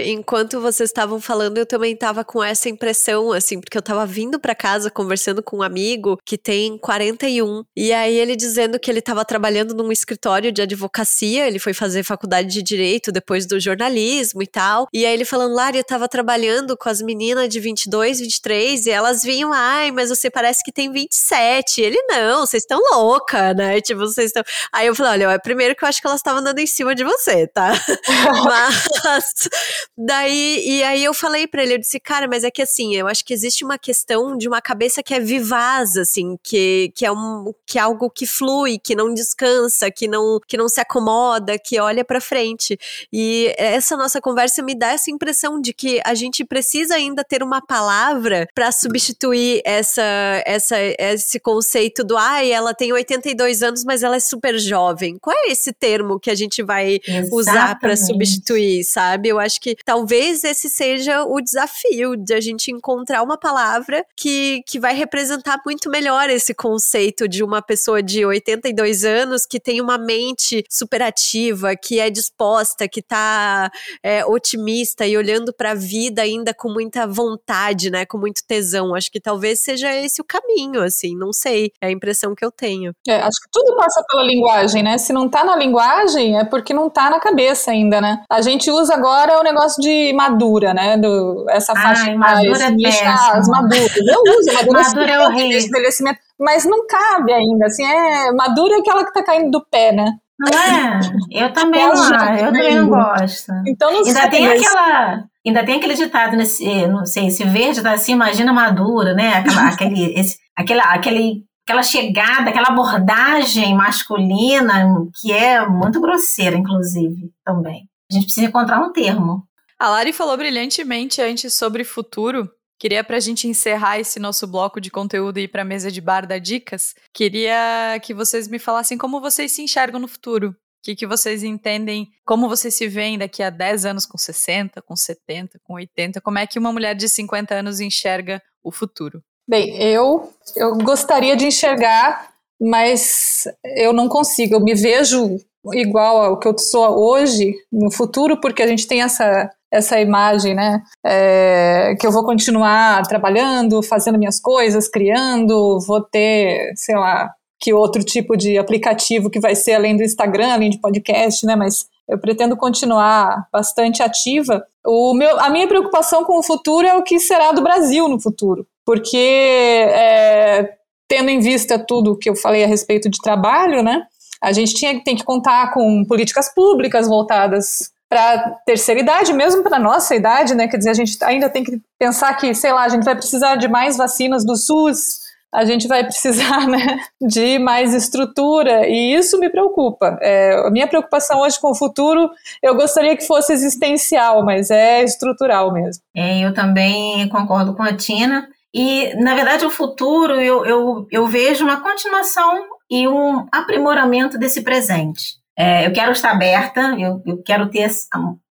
[SPEAKER 4] enquanto vocês estavam falando, eu também tava com essa impressão, assim, porque eu tava vindo para casa conversando com um amigo que tem 41, e aí ele dizendo que ele tava trabalhando num escritório de advocacia, ele foi fazer faculdade de direito depois do jornalismo e tal, e aí ele falando, Lari, eu tava trabalhando com as meninas de 22, 23, e elas vinham, ai, mas você parece que tem 27. Ele, não, vocês estão louca, né? Tipo, vocês Aí eu falei: olha, é primeiro que eu acho que elas estavam andando em cima de você, tá? mas. Daí. E aí eu falei para ele: eu disse, cara, mas é que assim, eu acho que existe uma questão de uma cabeça que é vivaz, assim, que, que, é, um, que é algo que flui, que não descansa, que não, que não se acomoda, que olha para frente. E essa nossa conversa me dá essa impressão de que a gente precisa ainda ter uma palavra para substituir essa, essa, esse conceito do ai, ela tem 82 anos, mas ela é super jovem. Qual é esse termo que a gente vai Exatamente. usar para substituir, sabe? Eu acho que talvez esse seja o desafio de a gente encontrar uma palavra que, que vai representar muito melhor esse conceito de uma pessoa de 82 anos que tem uma mente superativa, que é disposta, que tá é, otimista e olhando para a vida ainda com muita vontade, né? Com muito tesão. Acho que talvez seja esse o caminho, assim, não sei. É a impressão que eu tenho.
[SPEAKER 3] É, acho que tudo passa pela linguagem, né? Se não tá na linguagem, é porque não tá na cabeça ainda, né? A gente usa agora o negócio de madura, né? Do, essa faixa
[SPEAKER 2] Ai, madura é
[SPEAKER 3] as maduras. Eu uso madura, madura é horrível. envelhecimento, mas não cabe ainda, assim, é madura é aquela que tá caindo do pé, né?
[SPEAKER 2] Não é? Eu também não, eu também não gosto. Então não ainda sei, tem aquela, ainda tem aquele ditado nesse, não sei, esse verde tá assim, imagina madura, né? Aquela, aquele, esse, aquela, aquele, aquela chegada, aquela abordagem masculina que é muito grosseira, inclusive, também. A gente precisa encontrar um termo.
[SPEAKER 1] A Lari falou brilhantemente antes sobre futuro Queria, para a gente encerrar esse nosso bloco de conteúdo e ir para a mesa de bar da Dicas, queria que vocês me falassem como vocês se enxergam no futuro. O que, que vocês entendem, como vocês se veem daqui a 10 anos com 60, com 70, com 80, como é que uma mulher de 50 anos enxerga o futuro?
[SPEAKER 3] Bem, eu, eu gostaria de enxergar, mas eu não consigo. Eu me vejo igual ao que eu sou hoje no futuro, porque a gente tem essa essa imagem, né? É, que eu vou continuar trabalhando, fazendo minhas coisas, criando, vou ter, sei lá, que outro tipo de aplicativo que vai ser além do Instagram, além de podcast, né? Mas eu pretendo continuar bastante ativa. O meu, a minha preocupação com o futuro é o que será do Brasil no futuro, porque é, tendo em vista tudo que eu falei a respeito de trabalho, né? A gente tinha, tem que contar com políticas públicas voltadas para a terceira idade, mesmo para a nossa idade, né? Quer dizer, a gente ainda tem que pensar que, sei lá, a gente vai precisar de mais vacinas do SUS, a gente vai precisar né, de mais estrutura, e isso me preocupa. É, a minha preocupação hoje com o futuro, eu gostaria que fosse existencial, mas é estrutural mesmo.
[SPEAKER 2] É, eu também concordo com a Tina. E, na verdade, o futuro eu, eu, eu vejo uma continuação e um aprimoramento desse presente. É, eu quero estar aberta, eu, eu quero ter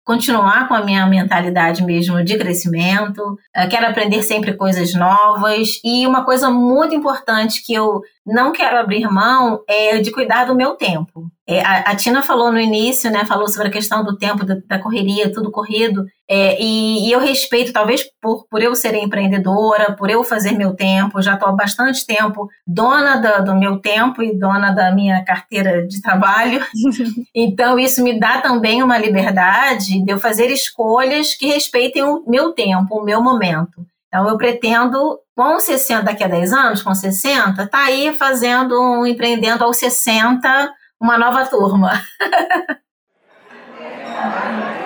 [SPEAKER 2] continuar com a minha mentalidade mesmo de crescimento, eu quero aprender sempre coisas novas e uma coisa muito importante que eu não quero abrir mão é de cuidar do meu tempo. É, a, a, Tina falou no início, né, falou sobre a questão do tempo, da, da correria, tudo corrido, é, e, e, eu respeito, talvez por, por eu ser empreendedora, por eu fazer meu tempo, já estou há bastante tempo dona da, do meu tempo e dona da minha carteira de trabalho, então isso me dá também uma liberdade de eu fazer escolhas que respeitem o meu tempo, o meu momento. Então, eu pretendo, com 60, daqui a 10 anos, com 60, tá aí fazendo um empreendendo aos 60, uma nova turma.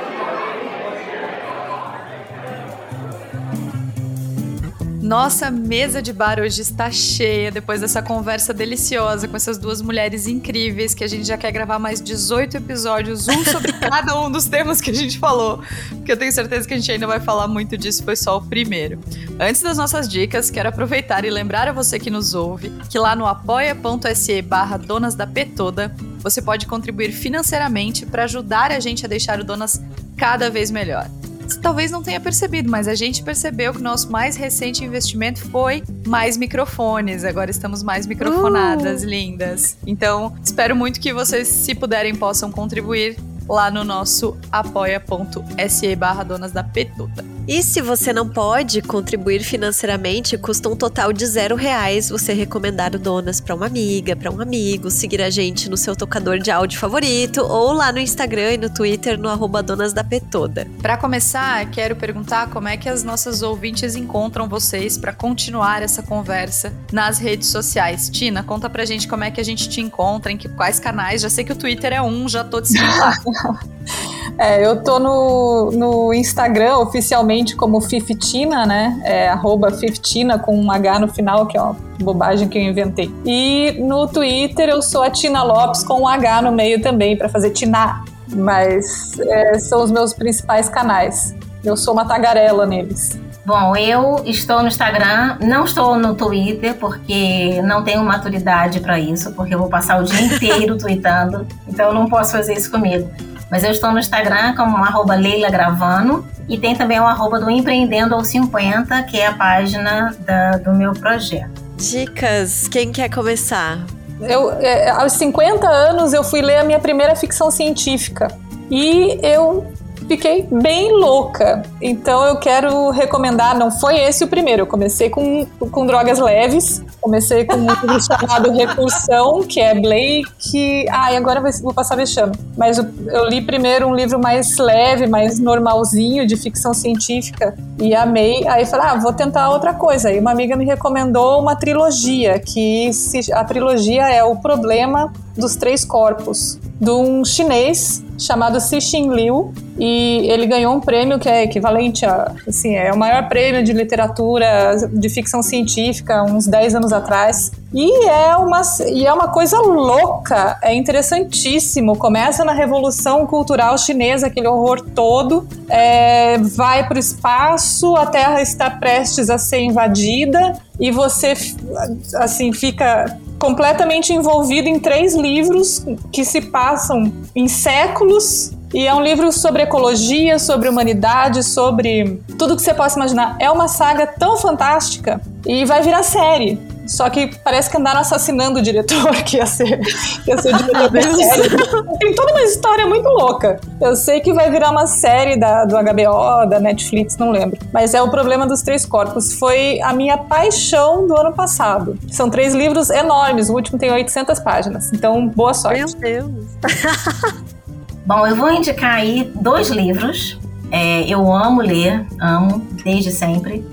[SPEAKER 1] Nossa mesa de bar hoje está cheia depois dessa conversa deliciosa com essas duas mulheres incríveis que a gente já quer gravar mais 18 episódios, um sobre cada um dos temas que a gente falou, porque eu tenho certeza que a gente ainda vai falar muito disso, foi só o primeiro. Antes das nossas dicas, quero aproveitar e lembrar a você que nos ouve que lá no apoia.se barra donas da P toda, você pode contribuir financeiramente para ajudar a gente a deixar o Donas cada vez melhor. Você talvez não tenha percebido, mas a gente percebeu que o nosso mais recente investimento foi mais microfones. Agora estamos mais microfonadas, uh. lindas. Então, espero muito que vocês, se puderem, possam contribuir lá no nosso apoia.se barra donas da petuta.
[SPEAKER 4] E se você não pode contribuir financeiramente, custa um total de zero reais você recomendar o Donas para uma amiga, para um amigo, seguir a gente no seu tocador de áudio favorito ou lá no Instagram e no Twitter no arroba Donas da Petoda.
[SPEAKER 1] Para começar, quero perguntar como é que as nossas ouvintes encontram vocês para continuar essa conversa nas redes sociais. Tina, conta pra gente como é que a gente te encontra, em que, quais canais. Já sei que o Twitter é um, já tô te seguindo lá.
[SPEAKER 3] É, eu tô no, no Instagram oficialmente como Fiftina, né? É, arroba Fiftina com um H no final, que é uma bobagem que eu inventei. E no Twitter eu sou a Tina Lopes com um H no meio também, para fazer Tina. Mas é, são os meus principais canais. Eu sou uma tagarela neles.
[SPEAKER 2] Bom, eu estou no Instagram, não estou no Twitter porque não tenho maturidade para isso, porque eu vou passar o dia inteiro tweetando, então eu não posso fazer isso comigo. Mas eu estou no Instagram como arroba Leila Gravano e tem também o arroba do Empreendendo aos 50, que é a página da, do meu projeto.
[SPEAKER 4] Dicas, quem quer começar?
[SPEAKER 3] Eu, é, aos 50 anos eu fui ler a minha primeira ficção científica e eu fiquei bem louca. Então eu quero recomendar, não foi esse o primeiro, eu comecei com, com drogas leves, comecei com um livro chamado Repulsão, que é Blake. Ah, e agora vou passar vexame. Mas eu, eu li primeiro um livro mais leve, mais normalzinho, de ficção científica, e amei. Aí falei, ah, vou tentar outra coisa. E uma amiga me recomendou uma trilogia, que se, a trilogia é O Problema dos Três Corpos, de um chinês chamado Cixin Liu, e ele ganhou um prêmio que é equivalente a, assim, é o maior prêmio de literatura de ficção científica uns 10 anos atrás. E é uma, e é uma coisa louca, é interessantíssimo. Começa na Revolução Cultural Chinesa, aquele horror todo, é, vai para o espaço, a Terra está prestes a ser invadida e você assim fica completamente envolvido em três livros que se passam em séculos e é um livro sobre ecologia, sobre humanidade, sobre tudo que você possa imaginar. É uma saga tão fantástica e vai virar série. Só que parece que andaram assassinando o diretor que ia ser, que ia ser o diretor da série. Tem toda uma história muito louca. Eu sei que vai virar uma série da, do HBO, da Netflix, não lembro. Mas é o problema dos três corpos. Foi a minha paixão do ano passado. São três livros enormes. O último tem 800 páginas. Então, boa sorte.
[SPEAKER 4] Meu Deus.
[SPEAKER 2] Bom, eu vou indicar aí dois livros. É, eu amo ler, amo desde sempre.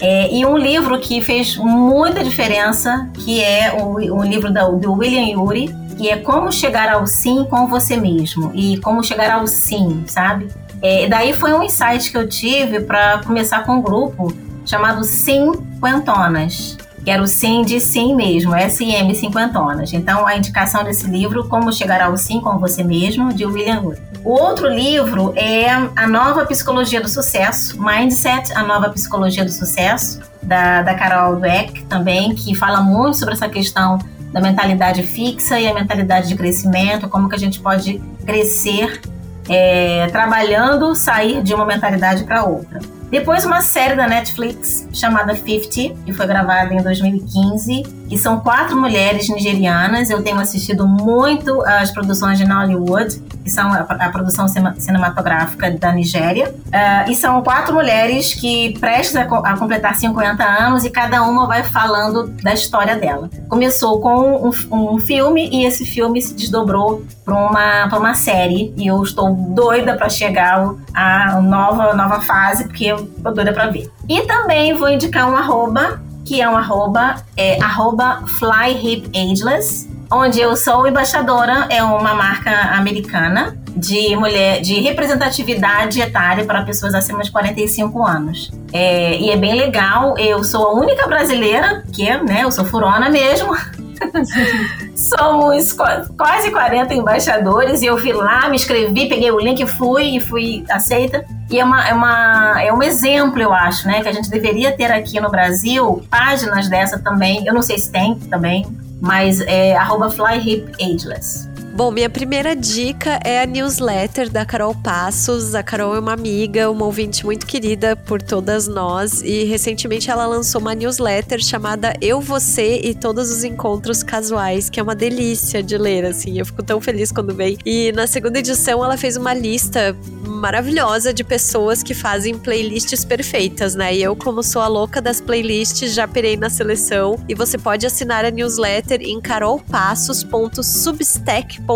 [SPEAKER 2] É, e um livro que fez muita diferença, que é o, o livro da, do William Yuri, que é Como Chegar ao Sim com Você Mesmo. E como chegar ao sim, sabe? É, daí foi um insight que eu tive para começar com um grupo chamado Sim Quentonas, que era o sim de sim mesmo, SM Cinquentonas. Então, a indicação desse livro, Como Chegar ao Sim com Você Mesmo, de William Wood. O outro livro é A Nova Psicologia do Sucesso, Mindset, A Nova Psicologia do Sucesso, da, da Carol Dweck também, que fala muito sobre essa questão da mentalidade fixa e a mentalidade de crescimento, como que a gente pode crescer é, trabalhando, sair de uma mentalidade para outra. Depois uma série da Netflix chamada 50, que foi gravada em 2015, que são quatro mulheres nigerianas. Eu tenho assistido muito as produções de Nollywood, que são a, a produção cinematográfica da Nigéria. Uh, e são quatro mulheres que prestam a, a, completar 50 anos e cada uma vai falando da história dela. Começou com um, um filme e esse filme se desdobrou para uma, uma série. E eu estou doida para chegar à nova, nova fase, porque tô doida para ver. E também vou indicar um arroba, que é um arroba, é arroba flyhipageless, onde eu sou embaixadora, é uma marca americana de mulher de representatividade etária para pessoas acima de 45 anos. É, e é bem legal. Eu sou a única brasileira, que é, né, eu sou furona mesmo. Somos quase 40 embaixadores e eu fui lá, me inscrevi, peguei o link, fui e fui aceita. E é, uma, é, uma, é um exemplo, eu acho, né? Que a gente deveria ter aqui no Brasil páginas dessa também. Eu não sei se tem também, mas é arroba flyhipageless.
[SPEAKER 4] Bom, minha primeira dica é a newsletter da Carol Passos. A Carol é uma amiga, uma ouvinte muito querida por todas nós e recentemente ela lançou uma newsletter chamada Eu, Você e Todos os Encontros Casuais, que é uma delícia de ler, assim. Eu fico tão feliz quando vem. E na segunda edição ela fez uma lista maravilhosa de pessoas que fazem playlists perfeitas, né? E eu, como sou a louca das playlists, já pirei na seleção e você pode assinar a newsletter em carolpassos.substack.com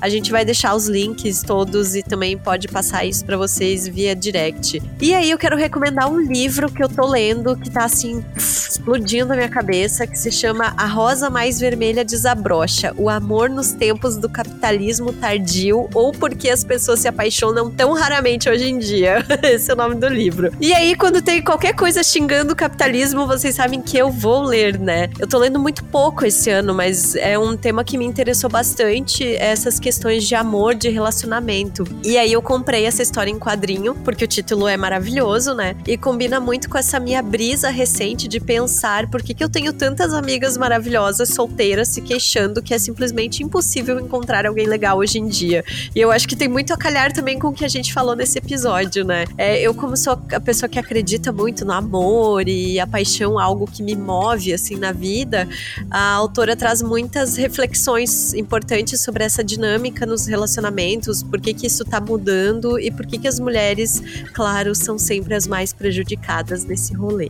[SPEAKER 4] a gente vai deixar os links todos e também pode passar isso para vocês via direct. E aí eu quero recomendar um livro que eu tô lendo que tá assim explodindo na minha cabeça, que se chama A Rosa Mais Vermelha Desabrocha: O Amor nos Tempos do Capitalismo Tardio ou porque as pessoas se apaixonam tão tão raramente hoje em dia. Esse é o nome do livro. E aí, quando tem qualquer coisa xingando o capitalismo, vocês sabem que eu vou ler, né? Eu tô lendo muito pouco esse ano, mas é um tema que me interessou bastante, essas questões de amor, de relacionamento. E aí eu comprei essa história em quadrinho, porque o título é maravilhoso, né? E combina muito com essa minha brisa recente de pensar por que, que eu tenho tantas amigas maravilhosas solteiras se queixando que é simplesmente impossível encontrar alguém legal hoje em dia. E eu acho que tem muito a calhar também com o que a gente falou nesse episódio, né? É, eu, como sou a pessoa que acredita muito no amor e a paixão, algo que me move assim na vida, a autora traz muitas reflexões importantes sobre essa dinâmica nos relacionamentos, por que, que isso tá mudando e por que, que as mulheres, claro, são sempre as mais prejudicadas nesse rolê.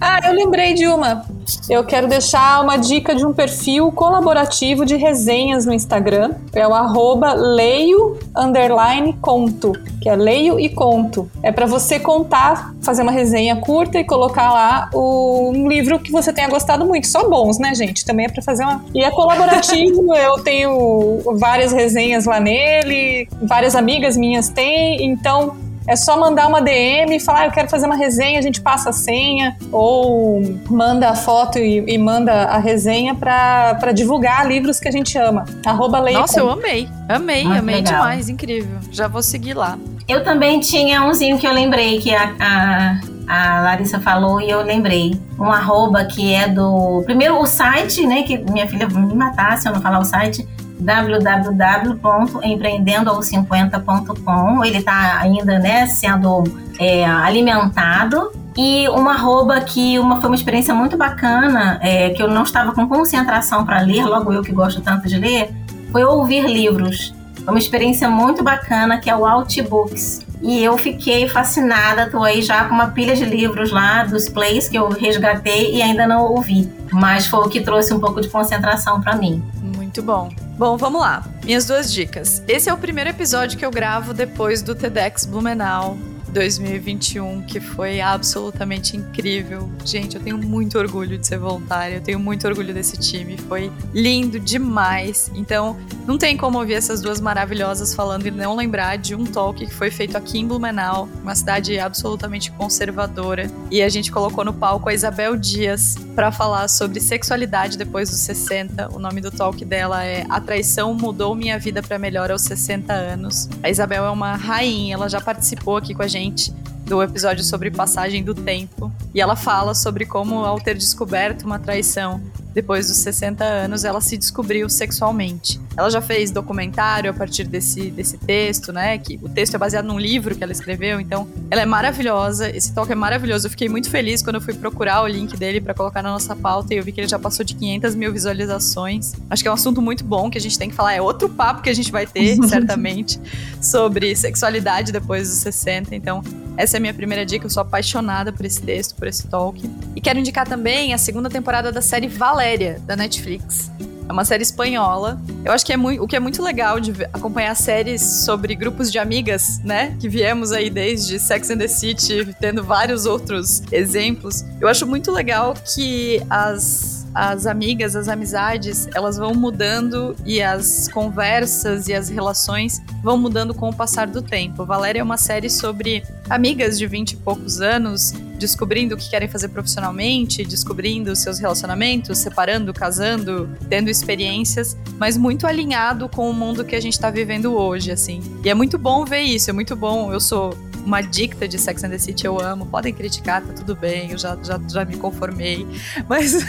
[SPEAKER 3] Ah, eu lembrei de uma. Eu quero deixar uma dica de um perfil colaborativo de resenhas no Instagram. É o arroba leio underline conto, que é leio e conto. É para você contar, fazer uma resenha curta e colocar lá o, um livro que você tenha gostado muito. Só bons, né, gente? Também é para fazer uma. E é colaborativo, eu tenho várias resenhas lá nele, várias amigas minhas têm, então é só mandar uma DM e falar, ah, eu quero fazer uma resenha, a gente passa a senha, ou manda a foto e, e manda a resenha para divulgar livros que a gente ama. Arroba
[SPEAKER 1] Nossa, eu amei. Amei, ah, amei legal. demais, incrível. Já vou seguir lá.
[SPEAKER 2] Eu também tinha umzinho que eu lembrei que a, a, a Larissa falou e eu lembrei. Um arroba que é do. Primeiro o site, né? Que minha filha vai me matar se eu não falar o site www.empreendendoaos50.com. Ele está ainda né, sendo é, alimentado. E uma arroba que uma, foi uma experiência muito bacana, é, que eu não estava com concentração para ler, logo eu que gosto tanto de ler, foi ouvir livros. Uma experiência muito bacana que é o Outbooks. E eu fiquei fascinada, tô aí já com uma pilha de livros lá dos plays que eu resgatei e ainda não ouvi. Mas foi o que trouxe um pouco de concentração para mim.
[SPEAKER 1] Muito bom. Bom, vamos lá. Minhas duas dicas. Esse é o primeiro episódio que eu gravo depois do TEDx Blumenau. 2021, que foi absolutamente incrível. Gente, eu tenho muito orgulho de ser voluntária, eu tenho muito orgulho desse time, foi lindo demais. Então, não tem como ouvir essas duas maravilhosas falando e não lembrar de um talk que foi feito aqui em Blumenau, uma cidade absolutamente conservadora, e a gente colocou no palco a Isabel Dias para falar sobre sexualidade depois dos 60. O nome do talk dela é A Traição Mudou Minha Vida para Melhor aos 60 anos. A Isabel é uma rainha, ela já participou aqui com a gente do episódio sobre passagem do tempo. E ela fala sobre como, ao ter descoberto uma traição depois dos 60 anos, ela se descobriu sexualmente. Ela já fez documentário a partir desse, desse texto, né? Que o texto é baseado num livro que ela escreveu, então ela é maravilhosa. Esse talk é maravilhoso. Eu fiquei muito feliz quando eu fui procurar o link dele para colocar na nossa pauta e eu vi que ele já passou de 500 mil visualizações. Acho que é um assunto muito bom que a gente tem que falar. É outro papo que a gente vai ter, certamente, sobre sexualidade depois dos 60. Então, essa é a minha primeira dica. Eu sou apaixonada por esse texto, por esse talk. E quero indicar também a segunda temporada da série Valéria, da Netflix. É uma série espanhola. Eu acho que é muito, o que é muito legal de acompanhar séries sobre grupos de amigas, né? Que viemos aí desde Sex and the City, tendo vários outros exemplos. Eu acho muito legal que as as amigas, as amizades, elas vão mudando e as conversas e as relações vão mudando com o passar do tempo. Valéria é uma série sobre amigas de 20 e poucos anos descobrindo o que querem fazer profissionalmente, descobrindo seus relacionamentos, separando, casando, tendo experiências, mas muito alinhado com o mundo que a gente tá vivendo hoje, assim. E é muito bom ver isso, é muito bom. Eu sou uma dicta de Sex and the City, eu amo. Podem criticar, tá tudo bem, eu já, já, já me conformei. Mas.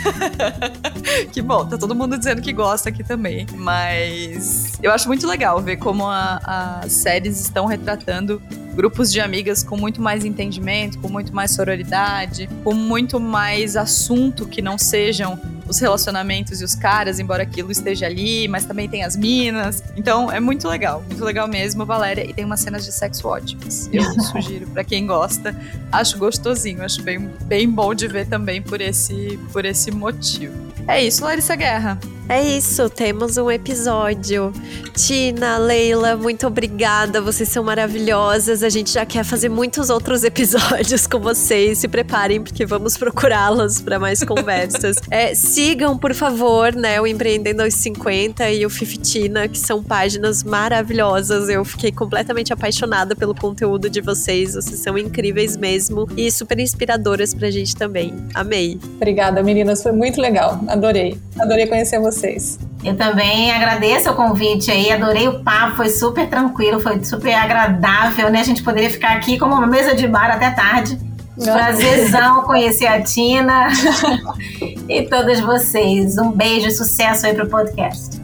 [SPEAKER 1] que bom, tá todo mundo dizendo que gosta aqui também. Mas eu acho muito legal ver como as séries estão retratando grupos de amigas com muito mais entendimento, com muito mais sororidade, com muito mais assunto que não sejam os relacionamentos e os caras, embora aquilo esteja ali, mas também tem as minas. Então é muito legal, muito legal mesmo, Valéria. E tem umas cenas de sexo ótimas. Eu sugiro para quem gosta. Acho gostosinho, acho bem, bem bom de ver também por esse, por esse motivo. É isso, Larissa Guerra.
[SPEAKER 4] É isso, temos um episódio. Tina, Leila, muito obrigada. Vocês são maravilhosas. A gente já quer fazer muitos outros episódios com vocês. Se preparem, porque vamos procurá-las para mais conversas. é, sigam, por favor, né, o Empreendendo aos 50 e o Fifitina, que são páginas maravilhosas. Eu fiquei completamente apaixonada pelo conteúdo de vocês. Vocês são incríveis mesmo e super inspiradoras pra gente também. Amei.
[SPEAKER 3] Obrigada, meninas. Foi muito legal. Adorei. Adorei conhecer vocês vocês.
[SPEAKER 2] Eu também agradeço o convite aí, adorei o papo, foi super tranquilo, foi super agradável, né? A gente poderia ficar aqui como uma mesa de bar até tarde. Prazerzão conhecer a Tina e todas vocês. Um beijo e sucesso aí pro podcast.